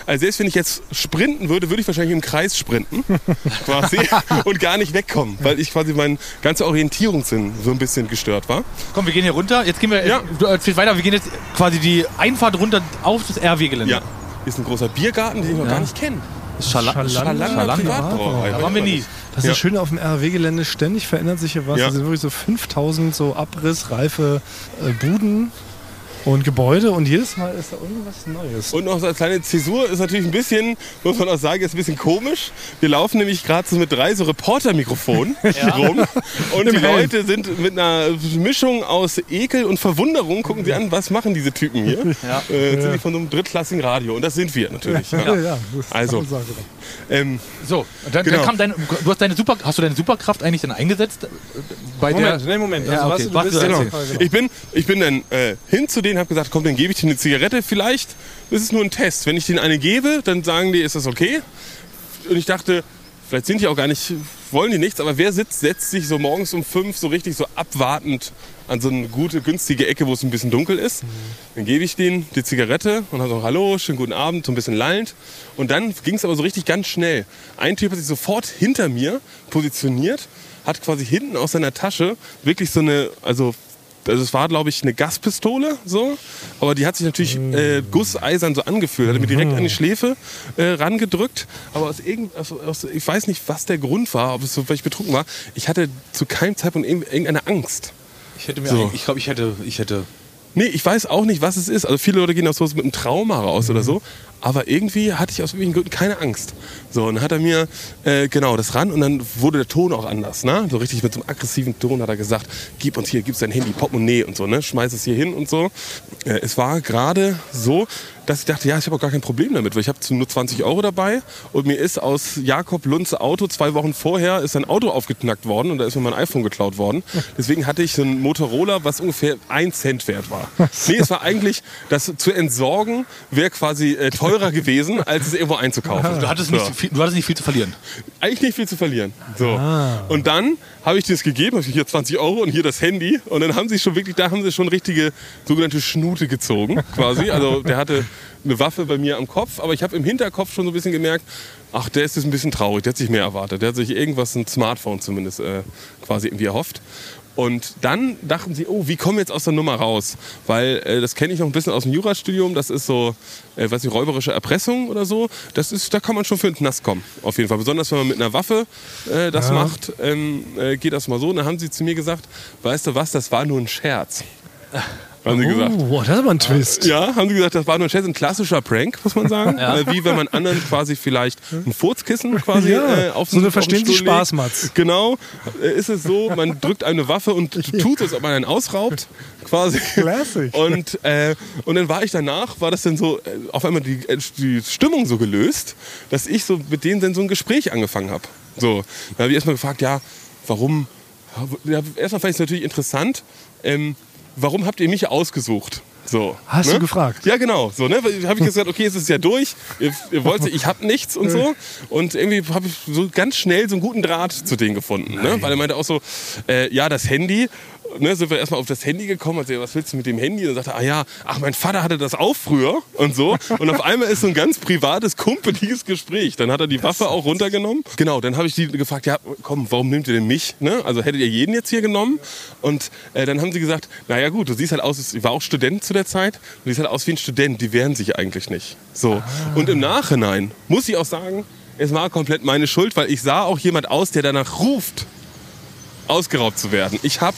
also selbst wenn ich jetzt sprinten würde, würde ich wahrscheinlich im Kreis sprinten. quasi. Und gar nicht wegkommen. Weil ich quasi mein ganzer Orientierungssinn so ein bisschen gestört war. Komm, wir gehen hier runter. Jetzt gehen wir Ja. du erzählst weiter. Wir gehen jetzt quasi die Einfahrt runter auf das RW-Gelände. Ja. Ist ein großer Biergarten, den ich noch gar nicht kenne. Schala Schalander Schalander Schalander Privatbrauerei. Da waren wir nie. Das ist Ja. das Schöne auf dem RW-Gelände, ständig verändert sich hier was. Ja. Es sind wirklich so 5000 so abrissreife äh, Buden und Gebäude und jedes Mal ist da irgendwas Neues. Und noch so als kleine Zäsur ist natürlich ein bisschen, muss man auch sagen, ist ein bisschen komisch. Wir laufen nämlich gerade so mit drei so Reporter-Mikrofonen rum. Und die Helm. Leute sind mit einer Mischung aus Ekel und Verwunderung, gucken sie an, was machen diese Typen hier? Ja. Äh, sind die von so einem drittklassigen Radio. Und das sind wir natürlich. Ja. ja, ja, Also. eine. Ähm, So, dann, Genau. dann kam deine, du hast deine Super, hast du deine Superkraft eigentlich dann eingesetzt? äh, Bei Moment, der, nee, Moment. Ja, Also, okay. was, Warte, du bist, genau. genau. Ich bin, ich bin dann äh, hin zu denen, habe gesagt, komm, dann gebe ich dir eine Zigarette. Vielleicht ist es nur ein Test. Wenn ich denen eine gebe, dann sagen die, ist das okay? Und ich dachte, vielleicht sind die auch gar nicht, wollen die nichts, aber wer sitzt, setzt sich so morgens um fünf so richtig so abwartend an so eine gute, günstige Ecke, wo es ein bisschen dunkel ist. Dann gebe ich denen die Zigarette und dann so, hallo, schönen guten Abend, so ein bisschen lallend. Und dann ging es aber so richtig ganz schnell. Ein Typ hat sich sofort hinter mir positioniert, hat quasi hinten aus seiner Tasche wirklich so eine, also also es war, glaube ich, eine Gaspistole, so. Aber die hat sich natürlich äh, gusseisern so angefühlt. Hat mir direkt an die Schläfe äh, rangedrückt. Aber aus irgend, aus, aus, ich weiß nicht, was der Grund war, ob es so, weil ich betrunken war. Ich hatte zu keinem Zeitpunkt irgend- irgendeine Angst. ich hätte mir, So. ich glaube, ich hätte, ich hätte. Nee, ich weiß auch nicht, was es ist. Also viele Leute gehen aus sowas mit einem Trauma raus oder so. Aber irgendwie hatte ich aus irgendwelchen Gründen keine Angst. So, und dann hat er mir, äh, genau, das ran und dann wurde der Ton auch anders, ne? So richtig mit so einem aggressiven Ton hat er gesagt, gib uns hier, gib dein Handy, Portemonnaie und so, ne? Schmeiß es hier hin und so. Äh, es war gerade so, dass ich dachte, ja, ich habe auch gar kein Problem damit, weil ich habe nur 20 Euro dabei und mir ist aus Jakob Lunze Auto zwei Wochen vorher ist ein Auto aufgeknackt worden und da ist mir mein iPhone geklaut worden. Deswegen hatte ich so ein Motorola, was ungefähr ein Cent wert war. Nee, es war eigentlich, das zu entsorgen wäre quasi äh, teurer gewesen, als es irgendwo einzukaufen. Du hattest, So nicht, viel, du hattest nicht viel zu verlieren. eigentlich nicht viel zu verlieren. So. Und dann habe ich das gegeben, also hier 20 Euro und hier das Handy. Und dann haben sie schon wirklich, da haben sie schon richtige sogenannte Schnute gezogen, quasi. Also der hatte eine Waffe bei mir am Kopf, aber ich habe im Hinterkopf schon so ein bisschen gemerkt, ach, der ist jetzt ein bisschen traurig, der hat sich mehr erwartet. Der hat sich irgendwas, ein Smartphone zumindest, äh, quasi irgendwie erhofft. Und dann dachten sie, oh, wie kommen wir jetzt aus der Nummer raus? Weil äh, das kenne ich noch ein bisschen aus dem Jurastudium. Das ist so, äh, weiß nicht, räuberische Erpressung oder so. Das ist, da kann man schon für den Knast kommen, auf jeden Fall. Besonders wenn man mit einer Waffe äh, das macht, ähm, äh, geht das mal so. Und dann haben sie zu mir gesagt, weißt du was, das war nur ein Scherz. Haben sie gesagt. Oh, das ist aber ein Twist. Ja, haben sie gesagt, das war nur ein Scherz, ein klassischer Prank, muss man sagen. Äh, Wie wenn man anderen quasi vielleicht ein Furzkissen quasi Ja, äh, auf so eine Verstehen Sie legt. Spaß-Matz. Genau, äh, ist es so, man drückt eine Waffe und tut es, ob man einen ausraubt, quasi. Classic. Und, äh, und dann war ich danach, war das dann so, äh, auf einmal die, die Stimmung so gelöst, dass ich so mit denen dann so ein Gespräch angefangen habe. So, dann habe ich erstmal gefragt, ja, warum, ja, erstmal fand ich es natürlich interessant, ähm, warum habt ihr mich ausgesucht? So, Hast ne? du gefragt? Ja, genau. So, ne? Habe ich gesagt, okay, es ist ja durch. Ihr, ihr wollt, ich habe nichts und so. Und irgendwie habe ich so ganz schnell so einen guten Draht zu denen gefunden. Ne? Weil er meinte auch so, äh, ja, das Handy. Ne, sind wir erstmal auf das Handy gekommen, also was willst du mit dem Handy? Und dann sagte er, ah ja, ach mein Vater hatte das auch früher und so. Und auf einmal ist so ein ganz privates, kumpeliges Gespräch. Dann hat er die Waffe auch runtergenommen. Genau, dann habe ich die gefragt, ja komm, warum nimmt ihr denn mich? Ne? Also hättet ihr jeden jetzt hier genommen? Und äh, dann haben sie gesagt, naja gut, du siehst halt aus, ich war auch Student zu der Zeit, du siehst halt aus wie ein Student, die wehren sich eigentlich nicht. So. Und im Nachhinein muss ich auch sagen, es war komplett meine Schuld, weil ich sah auch jemand aus, der danach ruft, ausgeraubt zu werden. Ich habe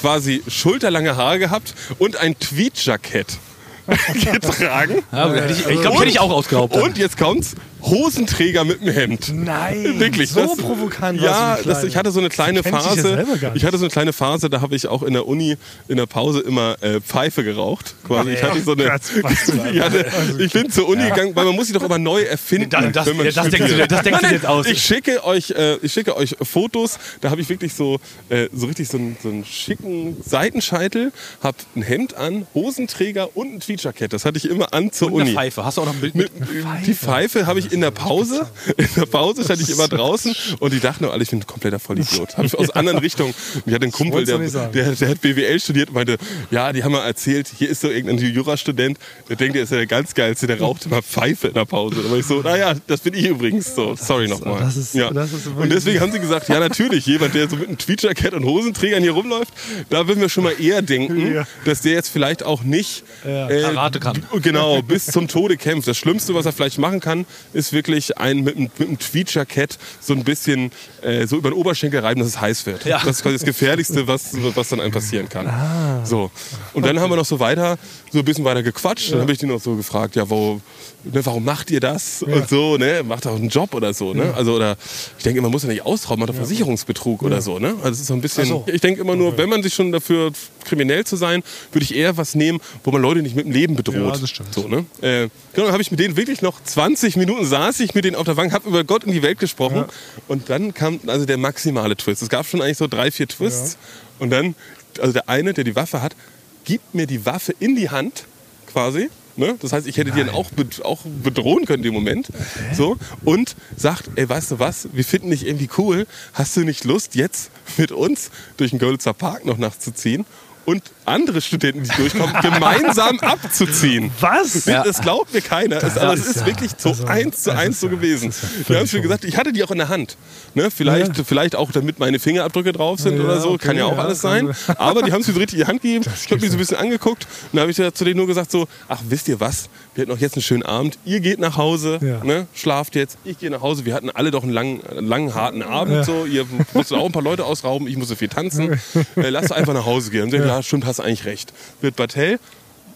quasi schulterlange Haare gehabt und ein Tweetjackett getragen. Ja, ich glaube, hätte ich auch ausgeraubt. Und jetzt kommt's, Hosenträger mit dem Hemd. Nein, Wirklich, so das- provokant Ja, du, das, ich hatte so eine kleine ja Phase. nicht. Ich hatte so eine kleine Phase, da habe ich auch in der Uni in der Pause immer äh, Pfeife geraucht. Quasi. Ich hatte so eine. Gott, ich, hatte, ich bin zur Uni gegangen, weil man muss sich doch immer neu erfinden. Das- das- wenn man das denkst du das denkst du jetzt aus. Ich schicke euch, äh, ich schicke euch Fotos. Da habe ich wirklich so, äh, so richtig so einen, so einen schicken Seitenscheitel, habe ein Hemd an, Hosenträger und ein Tweetjackett. Das hatte ich immer an zur Und Uni. eine Pfeife. Hast du auch noch ein Bild mit? Mit, die Pfeife habe ich in der Pause. In der Pause stand ich immer draußen und die dachten nur alle, ich bin ein kompletter Vollidiot. Habe ich aus anderen Richtungen. Ich hatte einen Kumpel, der, der, der hat BWL studiert und meinte, ja, die haben mal erzählt, hier ist so irgendein Jurastudent, der denkt, er ist ja der ganz geilste, der raucht immer Pfeife in der Pause. Und ich so, naja, das bin ich übrigens. So, sorry nochmal. das ist- ja. das ist und deswegen haben sie gesagt, ja natürlich, jemand, der so mit einem Tweetjacket und Hosenträgern hier rumläuft, da würden wir schon mal eher denken, Ja. dass der jetzt vielleicht auch nicht Ja. Karate kann. Genau, bis zum Tode kämpft. Das Schlimmste, was er vielleicht machen kann, ist wirklich ein mit, einem- mit einem Tweetjackett so ein bisschen äh, so über den Oberschenkel reiben, dass es heiß wird. Ja. Das ist quasi das Gefährlichste, was, was dann einem passieren kann. So. Und dann haben wir noch so weiter, so ein bisschen weiter gequatscht. Dann habe ich die noch so gefragt, ja, wo, ne, warum macht ihr das? Und so, ne? Macht auch einen Job oder so, ne? Also, oder ich denke, man muss ja nicht ausrauben, man hat Versicherungsbetrug oder so, ne? Also es ist so ein bisschen. so. Ich denke immer nur, wenn man sich schon dafür kriminell zu sein, würde ich eher was nehmen, wo man Leute nicht mit dem Leben bedroht. Ja, das stimmt. So, ne? äh, genau, dann habe ich mit denen wirklich noch 20 Minuten saß ich mit denen auf der Bank, habe über Gott und die Welt gesprochen und dann kam also der maximale Twist. Es gab schon eigentlich so drei, vier Twists und dann, also der eine, der die Waffe hat, gibt mir die Waffe in die Hand quasi. Ne? Das heißt, ich hätte die dann auch, auch bedrohen können dem Moment. So, und sagt, ey, weißt du was, wir finden dich irgendwie cool. Hast du nicht Lust, jetzt mit uns durch den Görlitzer Park noch nachts zu ziehen und andere Studenten, die durchkommen, gemeinsam abzuziehen? Was? Das, das glaubt mir keiner. Es- aber es ist ist ja- wirklich so also, eins zu das eins so ja- gewesen. das ja Wir haben völlig schon gesagt, ich hatte die auch in der Hand. Ne? Vielleicht, Ja. vielleicht auch, damit meine Fingerabdrücke drauf sind Ja, oder so. okay, Kann ja auch ja, alles sein. also- Aber die haben es mir so richtig in die Hand gegeben. Ich habe mich so ein bisschen angeguckt. Und da habe ich ja zu denen nur gesagt so, ach, wisst ihr was? Wir hatten auch jetzt einen schönen Abend. Ihr geht nach Hause, Ja. ne? schlaft jetzt. Ich gehe nach Hause. Wir hatten alle doch einen langen, langen harten Abend. Ja. So. Ihr musstet auch ein paar Leute ausrauben. Ich musste viel tanzen. Äh, lasst einfach nach Hause gehen. Und ja. ja, stimmt, hast eigentlich recht. Wird Bartell.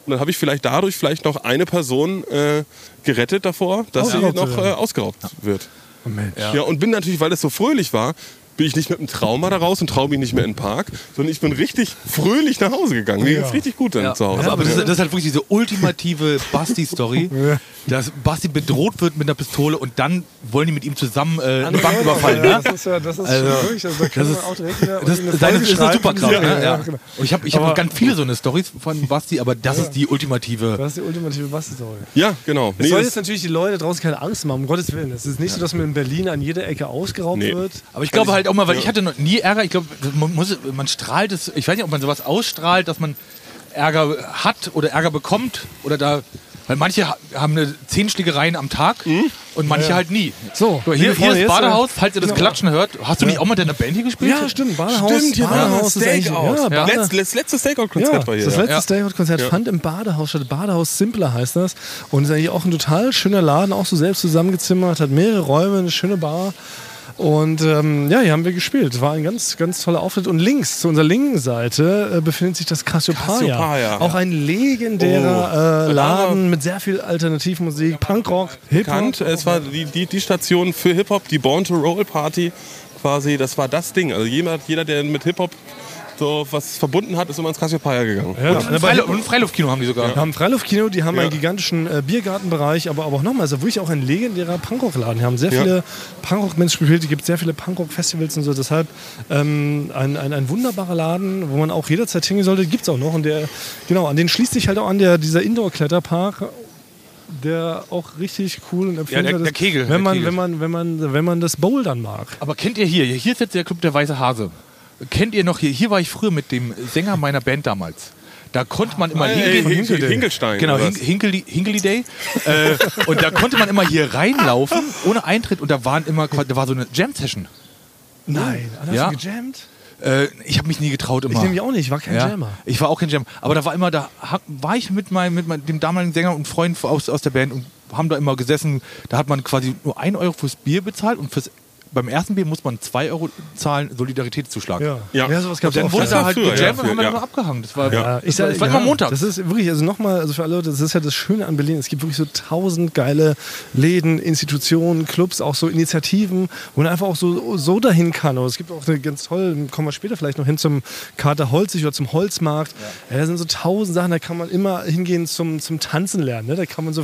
Und dann habe ich vielleicht dadurch vielleicht noch eine Person äh, gerettet davor, dass sie noch äh, ausgeraubt wird. Oh, Mensch. Ja. und bin natürlich, weil es so fröhlich war, bin ich nicht mit einem Trauma da raus und traue mich nicht mehr in den Park, sondern ich bin richtig fröhlich nach Hause gegangen. Mir Ja. ging's richtig gut dann Ja. zu Hause. Aber, aber das, ist, das ist halt wirklich diese ultimative Basti-Story, dass Basti bedroht wird mit einer Pistole und dann wollen die mit ihm zusammen äh, eine Bank überfallen. Ja, Ne? das ist ja, das ist Also, schon wirklich, also da das man ist- auch direkt wieder Das, eine das, ist eine. Superkraft. Ja, ne? ja, Ja. genau. Und ich habe ich hab ganz viele so eine Stories von Basti, aber das ist die ultimative. Das ist die ultimative Basti-Story. ja, genau. Es Nee, soll jetzt natürlich die Leute draußen keine Angst machen, um Gottes Willen. Es ist nicht so, dass man in Berlin an jeder Ecke ausgeraubt Nee. wird. Aber ich glaube halt auch mal, weil ich hatte noch nie Ärger. Ich glaube, man, muss, man strahlt es. Ich weiß nicht, ob man sowas ausstrahlt, dass man Ärger hat oder Ärger bekommt oder da. Weil manche ha- haben eine zehn Schlägereien am Tag und manche halt nie. So, hier, hier Freunde, ist Badehaus, falls ihr das genau. Klatschen hört. Hast du nicht auch mal deine Band hier gespielt? Ja, stimmt. Badehaus. Stimmt, hier war Badehaus das ist Stakeout. Ja, Bade, Letz, das letzte ja, Stakeout-Konzert war hier. das ja. letzte Ja. Stakeout-Konzert Ja. fand im Badehaus statt. Badehaus Simpler heißt das. Und ist eigentlich auch ein total schöner Laden, auch so selbst zusammengezimmert, hat mehrere Räume, eine schöne Bar. Und ähm, ja, hier haben wir gespielt. War ein ganz, ganz toller Auftritt. Und links, zu unserer linken Seite, äh, befindet sich das Cassiopeia. Cassiopeia. Auch ein legendärer Oh. äh, Laden mit sehr viel Alternativmusik, Punkrock, Hip-Hop. bekannt. Es war die, die, die Station für Hip-Hop, die Born to Roll Party quasi. Das war das Ding. Also jeder, jeder der mit Hip-Hop so was verbunden hat, ist immer ins Cassiopeia gegangen. Ja, Und ein, Freilu und ein Freiluftkino haben die sogar. Wir haben ein Freiluftkino, die haben Ja. einen gigantischen äh, Biergartenbereich, aber, aber auch nochmal, also wirklich auch ein legendärer Punkrock-Laden. Die haben sehr Ja. viele Punkrock-Menschen gespielt, es gibt sehr viele Punkrock-Festivals und so. Deshalb ähm, ein, ein, ein wunderbarer Laden, wo man auch jederzeit hingehen sollte, gibt es auch noch. Und der, genau, an den schließt sich halt auch an der, dieser Indoor-Kletterpark. Der auch richtig cool und empfindlich der- der ist, Kegel, wenn der man, Kegel. wenn man, wenn man, wenn man das Bouldern mag. Aber kennt ihr hier? Hier ist jetzt der Club der Weiße Hase. Kennt ihr noch hier? Hier war ich früher mit dem Sänger meiner Band damals. Da konnte man immer hingehen. Hinkel- Hinkelstein. Genau, Hin? Hinkeli, Hinkeli Day. äh, und da konnte man immer hier reinlaufen, ohne Eintritt. Und da waren immer, da war so eine Jam-Session. Nein, hast Ja. du gejammt? Äh, ich habe mich nie getraut immer. Ich nämlich auch nicht, ich war kein ja, Jammer. Ich war auch kein Jam. Aber da war immer, da war ich mit, meinem, mit meinem, dem damaligen Sänger und Freund aus, aus der Band und haben da immer gesessen. Da hat man quasi nur 1 Euro fürs Bier bezahlt und fürs, beim ersten Bier muss man 2 Euro zahlen, Solidaritätszuschlag. Ja, Ja. sowas Und gab's dann wurde Das da war halt gejammt ja, und haben dann ja. immer abgehangen. Das war, Ja. Ich sag, das war ja, immer Montag. Das ist wirklich, also nochmal, also für alle Leute, das ist ja das Schöne an Berlin. Es gibt wirklich so tausend geile Läden, Institutionen, Clubs, auch so Initiativen, wo man einfach auch so, so dahin kann. Aber es gibt auch eine ganz tolle, kommen wir später vielleicht noch hin zum Kater Holzig oder zum Holzmarkt. Ja. da sind so tausend Sachen, da kann man immer hingehen zum, zum Tanzen lernen. Ne? Da kann man so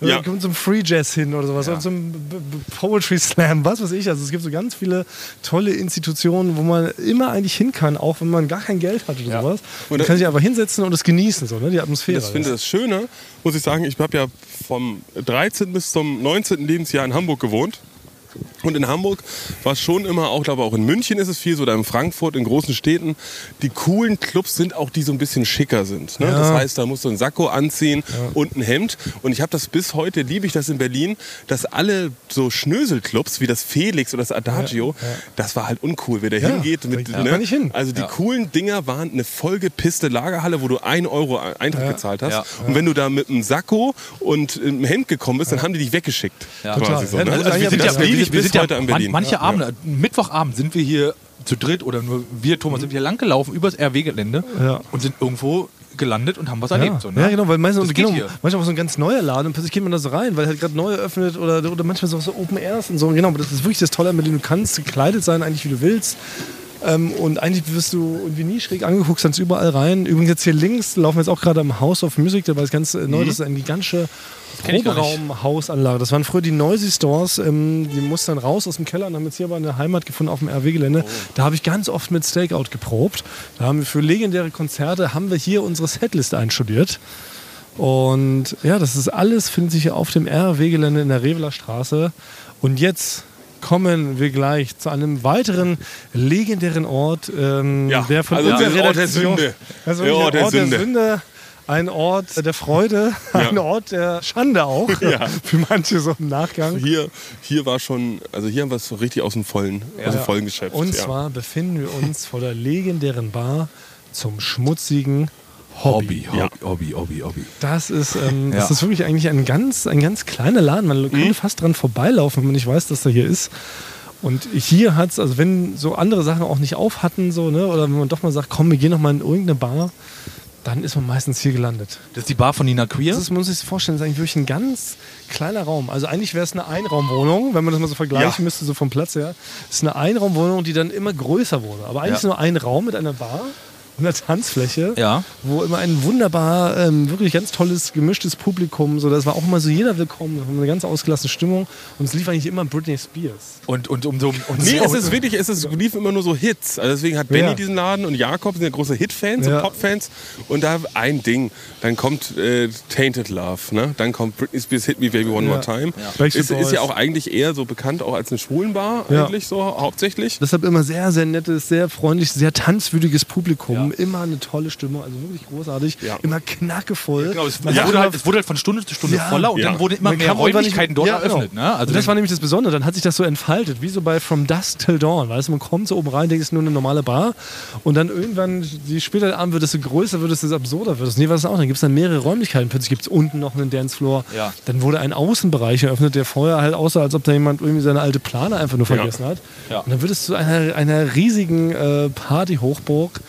Ja. da kann man zum Free Jazz hin oder sowas, oder zum B B Poetry Slam, was weiß ich. Also es gibt so ganz viele tolle Institutionen, wo man immer eigentlich hin kann, auch wenn man gar kein Geld hat oder Ja. sowas. Und Man kann sich einfach hinsetzen und es genießen, so, ne? die Atmosphäre. Das finde das Schöne, muss ich sagen, ich habe ja vom 13. bis zum 19. Lebensjahr in Hamburg gewohnt. Und in Hamburg war es schon immer, auch glaube auch in München ist es viel so, oder in Frankfurt, in großen Städten, die coolen Clubs sind auch die so ein bisschen schicker sind. Ne? Ja. Das heißt, da musst du ein Sakko anziehen und ein Hemd. Und ich habe das bis heute, liebe ich das in Berlin, dass alle so Schnöselclubs wie das Felix oder das Adagio, das war halt uncool, wer da Ja, hingeht. Mit, ne? kann ich hin. Also die coolen Dinger waren eine vollgepisste Lagerhalle, wo du 1 Euro Eintritt Ja. gezahlt hast. Ja. Und wenn du da mit einem Sakko und einem Hemd gekommen bist, dann haben die dich weggeschickt. Ja. Total. so, Ja, ne? Also wir sind aber das witzig. liebe ich bis heute an man- Berlin. Manche Abende, Mittwochabend sind wir hier zu dritt oder nur wir, Thomas, sind wir langgelaufen übers RW-Gelände Ja. und sind irgendwo gelandet und haben was Ja. erlebt. So, ne? ja, genau, weil meistens, genau, hier. manchmal auch so ein ganz neuer Laden und plötzlich geht man da so rein, weil halt gerade neu eröffnet oder, oder manchmal so, so Open Airs und so. Genau, aber das ist wirklich das Tolle an Berlin. Du kannst gekleidet sein, eigentlich wie du willst. Ähm, und eigentlich wirst du irgendwie nie schräg angeguckt, kannst überall rein. Übrigens jetzt hier links laufen wir jetzt auch gerade am House of Music, dabei ist ganz äh, neu, das ist eine gigantische kenn ich gar nicht. Proberaum-Hausanlage. Das waren früher die Noisy Stores, ähm, die mussten dann raus aus dem Keller und haben jetzt hier aber eine Heimat gefunden auf dem RW-Gelände. Da habe ich ganz oft mit Stakeout geprobt. Da haben wir für legendäre Konzerte haben wir hier unsere Setlist einstudiert. Und ja, das ist alles, findet sich hier auf dem RW-Gelände in der Reveler Straße. Und jetzt kommen wir gleich zu einem weiteren legendären Ort, ähm, Ja, der von also unserer der Ort der Redaktion- Sünde. Also Der Ort der Sünde. Sünde. Ein Ort der Freude, ein Ort der Schande auch, Ja. für manche so im Nachgang. Hier, hier war schon, also hier haben wir es so richtig aus dem vollen, aus dem vollen Geschäft. Und ja. zwar befinden wir uns vor der legendären Bar zum schmutzigen Hobby. Hobby, Ja. Hobby, Hobby, Hobby. Das ist, ähm, Ja. das ist wirklich eigentlich ein ganz, ein ganz kleiner Laden. Man Mhm. könnte fast dran vorbeilaufen, wenn man nicht weiß, dass er hier ist. Und hier hat es, also wenn so andere Sachen auch nicht auf hatten, so, ne, oder wenn man doch mal sagt, komm, wir gehen noch mal in irgendeine Bar, dann ist man meistens hier gelandet. Das ist die Bar von Nina Queer. Das ist, man muss sich vorstellen, das ist eigentlich wirklich ein ganz kleiner Raum. Also eigentlich wäre es eine Einraumwohnung, wenn man das mal so vergleichen Ja. müsste, so vom Platz her. Es ist eine Einraumwohnung, die dann immer größer wurde. Aber eigentlich Ja. ist nur ein Raum mit einer Bar und einer Tanzfläche, Ja. wo immer ein wunderbar, ähm, wirklich ganz tolles, gemischtes Publikum, so das war auch immer so jeder willkommen, eine ganz ausgelassene Stimmung und es lief eigentlich immer Britney Spears. Und, und um so. Und Nee, so es ist wirklich, es ist, lief immer nur so Hits. Also deswegen hat Benny Ja. diesen Laden und Jakob sind ja große Hit-Fans Ja. und Pop-Fans. Und da ein Ding, dann kommt äh, Tainted Love, ne? Dann kommt Britney Spears Hit Me Baby One Ja. More Time. Ist, ist ja auch eigentlich eher so bekannt auch als eine Schwulenbar Ja. eigentlich so hauptsächlich. Deshalb immer sehr, sehr nettes, sehr freundliches, sehr tanzwürdiges Publikum. Immer eine tolle Stimmung, also wirklich großartig. Ja. Immer knackevoll. Genau, es, wurde immer- halt, es wurde halt von Stunde zu Stunde Ja. voller und Ja. dann wurden immer Man mehr Räumlichkeiten nicht- dort ja, genau. eröffnet. Ne? Also und das war nämlich das Besondere. Dann hat sich das so entfaltet, wie so bei From Dusk Till Dawn. Weißt du, man kommt so oben rein, denkt, es ist nur eine normale Bar. Und dann irgendwann, je später der Abend wird, desto größer wird es, desto absurder wird es. Nee, war das auch. Dann gibt es dann mehrere Räumlichkeiten. Plötzlich gibt es unten noch einen Dancefloor. Ja. Dann wurde ein Außenbereich eröffnet, der vorher halt aussah, als ob da jemand irgendwie seine alte Plane einfach nur Ja. vergessen hat. Ja. Und dann wird es zu einer, einer riesigen äh, Party-Hochburg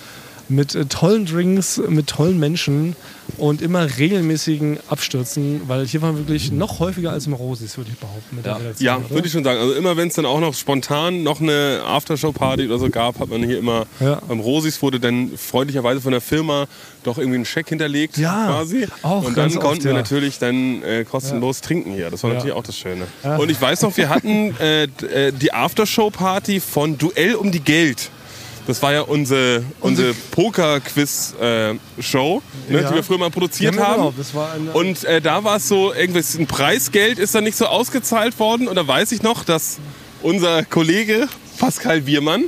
mit äh, tollen Drinks, mit tollen Menschen und immer regelmäßigen Abstürzen, weil hier waren wirklich noch häufiger als im Rosis, würde ich behaupten. Mit Ja. Ja, würde ich schon sagen. Also immer wenn es dann auch noch spontan noch eine Aftershow-Party oder so gab, hat man hier immer Ja. beim Rosis wurde dann freundlicherweise von der Firma doch irgendwie ein Scheck hinterlegt Ja, quasi. auch Und dann ganz oft, konnten wir ja. natürlich dann äh, kostenlos trinken hier. Das war Ja. natürlich auch das Schöne. Und ich weiß noch, wir hatten äh, äh, die Aftershow-Party von Duell um die Geld. Das war ja unsere, unsere Poker-Quiz-Show, ne, Ja. die wir früher mal produziert Ja, haben. genau, Und äh, da war es so, irgendwas, ein Preisgeld ist da nicht so ausgezahlt worden. Und da weiß ich noch, dass unser Kollege Pascal Wiermann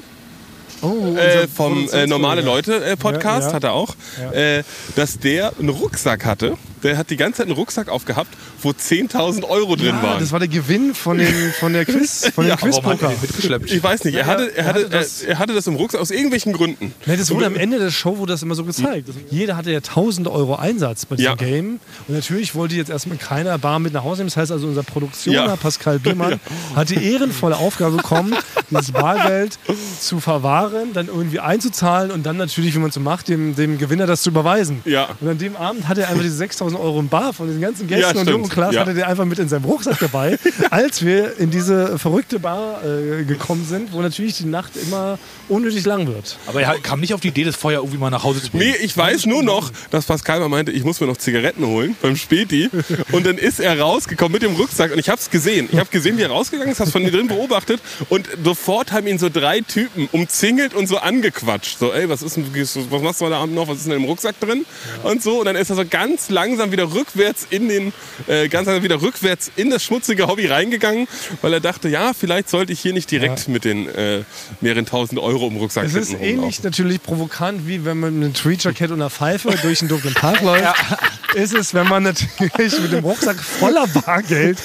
Oh, äh, vom äh. Normale Leute äh, Podcast, Ja, ja. hat er auch, äh, dass der einen Rucksack hatte. Der hat die ganze Zeit einen Rucksack aufgehabt, wo 10.000 Euro drin Ja, waren. das war der Gewinn von, den, von der Quiz, von Ja, hat er Quizpoker. mitgeschleppt? ich weiß nicht, er Ja, hatte, er, hatte, er, er hatte das im Rucksack aus irgendwelchen Gründen. Nee, das wurde am Ende der Show wurde das immer so gezeigt. Jeder hatte ja 1000 Euro Einsatz bei diesem Ja. Game. Und natürlich wollte jetzt erstmal keiner Bar mit nach Hause nehmen. Das heißt also, unser Produktioner Ja. Pascal Bimmann hat die ehrenvolle Aufgabe bekommen, dieses Bargeld zu verwahren, dann irgendwie einzuzahlen und dann natürlich, wie man so macht, dem, dem Gewinner das zu überweisen. Ja. Und an dem Abend hatte er einfach diese 6000 Euro im Bar von den ganzen Gästen Ja, und stimmt. Jung und Klaas Ja. hatte der einfach mit in seinem Rucksack dabei, als wir in diese verrückte Bar äh, gekommen sind, wo natürlich die Nacht immer unnötig lang wird. Aber er kam nicht auf die Idee, das Feuer irgendwie mal nach Hause zu bringen. Nee, ich weiß nur noch, dass Pascal mal meinte, ich muss mir noch Zigaretten holen beim Späti. Und dann ist er rausgekommen mit dem Rucksack und ich habe es gesehen. Ich habe gesehen, wie er rausgegangen ist, habe von drin beobachtet und sofort haben ihn so drei Typen umzingelt und so angequatscht. So, ey, was ist denn, was machst du heute Abend noch? Was ist denn im Rucksack drin? Und so. Und dann ist er so ganz langsam wieder rückwärts in den, äh, ganz langsam wieder rückwärts in das schmutzige Hobby reingegangen, weil er dachte, ja, vielleicht sollte ich hier nicht direkt mit den äh, mehreren tausend Euro im Rucksack Es ist ähnlich natürlich provokant, wie wenn man mit einem Tweetjacket und einer Pfeife durch einen dunklen Park läuft. Ist es, wenn man natürlich mit dem Rucksack voller Bargeld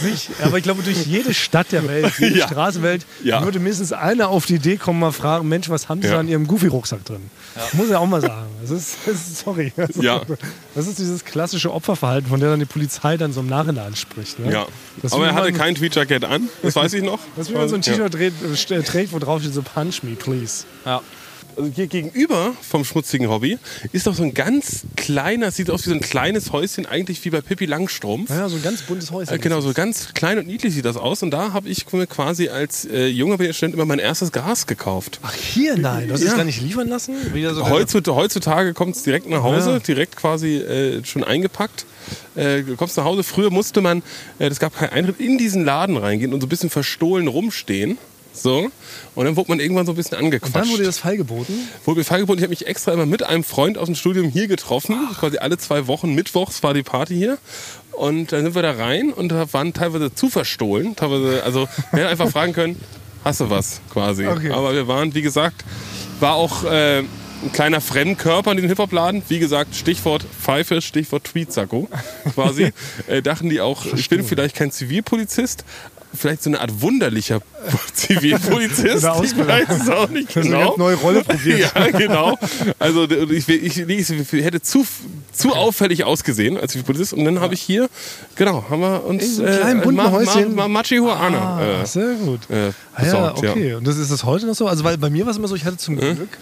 sich, aber ich glaube, durch jede Stadt der Welt, jede Ja. Straße der Welt, Ja. würde mindestens einer auf die Idee kommen, mal fragen, Mensch, was haben Sie Ja. da in Ihrem Goofy-Rucksack drin? Muss ich auch mal sagen. Das ist, das ist sorry. Das ist, Ja. das ist dieses klassische Opferverhalten, von der dann die Polizei dann so im Nachhinein spricht. Ne? Ja. Das Aber er hatte man- kein Tweetjacket an, das weiß ich noch. Das wie man so ein Ja. T-Shirt trägt, äh, trägt, wo drauf steht so Punch me, please. Also hier gegenüber vom schmutzigen Hobby ist doch so ein ganz kleiner, sieht aus wie so ein kleines Häuschen, eigentlich wie bei Pippi Langstrumpf. Ja, so ein ganz buntes Häuschen. Äh, Genau, so ganz klein und niedlich sieht das aus. Und da habe ich mir quasi als äh, junger Student immer mein erstes Gas gekauft. Ach, hier nein. Du hast es Ja. gar nicht liefern lassen? So Heutzutage, heutzutage kommt es direkt nach Hause, Ja. direkt quasi äh, schon eingepackt. Äh, du kommst nach Hause. Früher musste man, äh, das gab keinen Eintritt, in diesen Laden reingehen und so ein bisschen verstohlen rumstehen. So. Und dann wurde man irgendwann so ein bisschen angequatscht. Und dann wurde dir das Fall geboten. Wurde mir feilgeboten. Ich habe mich extra immer mit einem Freund aus dem Studium hier getroffen. Quasi alle zwei Wochen, mittwochs war die Party hier. Und dann sind wir da rein und da waren teilweise zu verstohlen. Teilweise, also wir hätten einfach fragen können, hast du was quasi. Okay. Aber wir waren, wie gesagt, war auch äh, ein kleiner Fremdkörper in diesem Hip-Hop-Laden. Wie gesagt, Stichwort Pfeife, Stichwort Tweetsacko quasi. äh, dachten die auch, ich bin vielleicht kein Zivilpolizist, vielleicht so eine Art wunderlicher Zivilpolizist. Oder ich weiß es auch nicht eine genau. ganz neue Rolle probiert. Ja, genau. Also ich, ich, ich, hätte zu, zu auffällig ausgesehen als Polizist. Und dann habe ich hier, genau, haben wir uns In so kleinen bunten Häuschen. Ma, Ma, Machihuana Ah, äh, sehr gut. äh, Ah, ja, besorgt. okay. Und das ist das heute noch so? Also, weil bei mir war es immer so, ich hatte zum Glück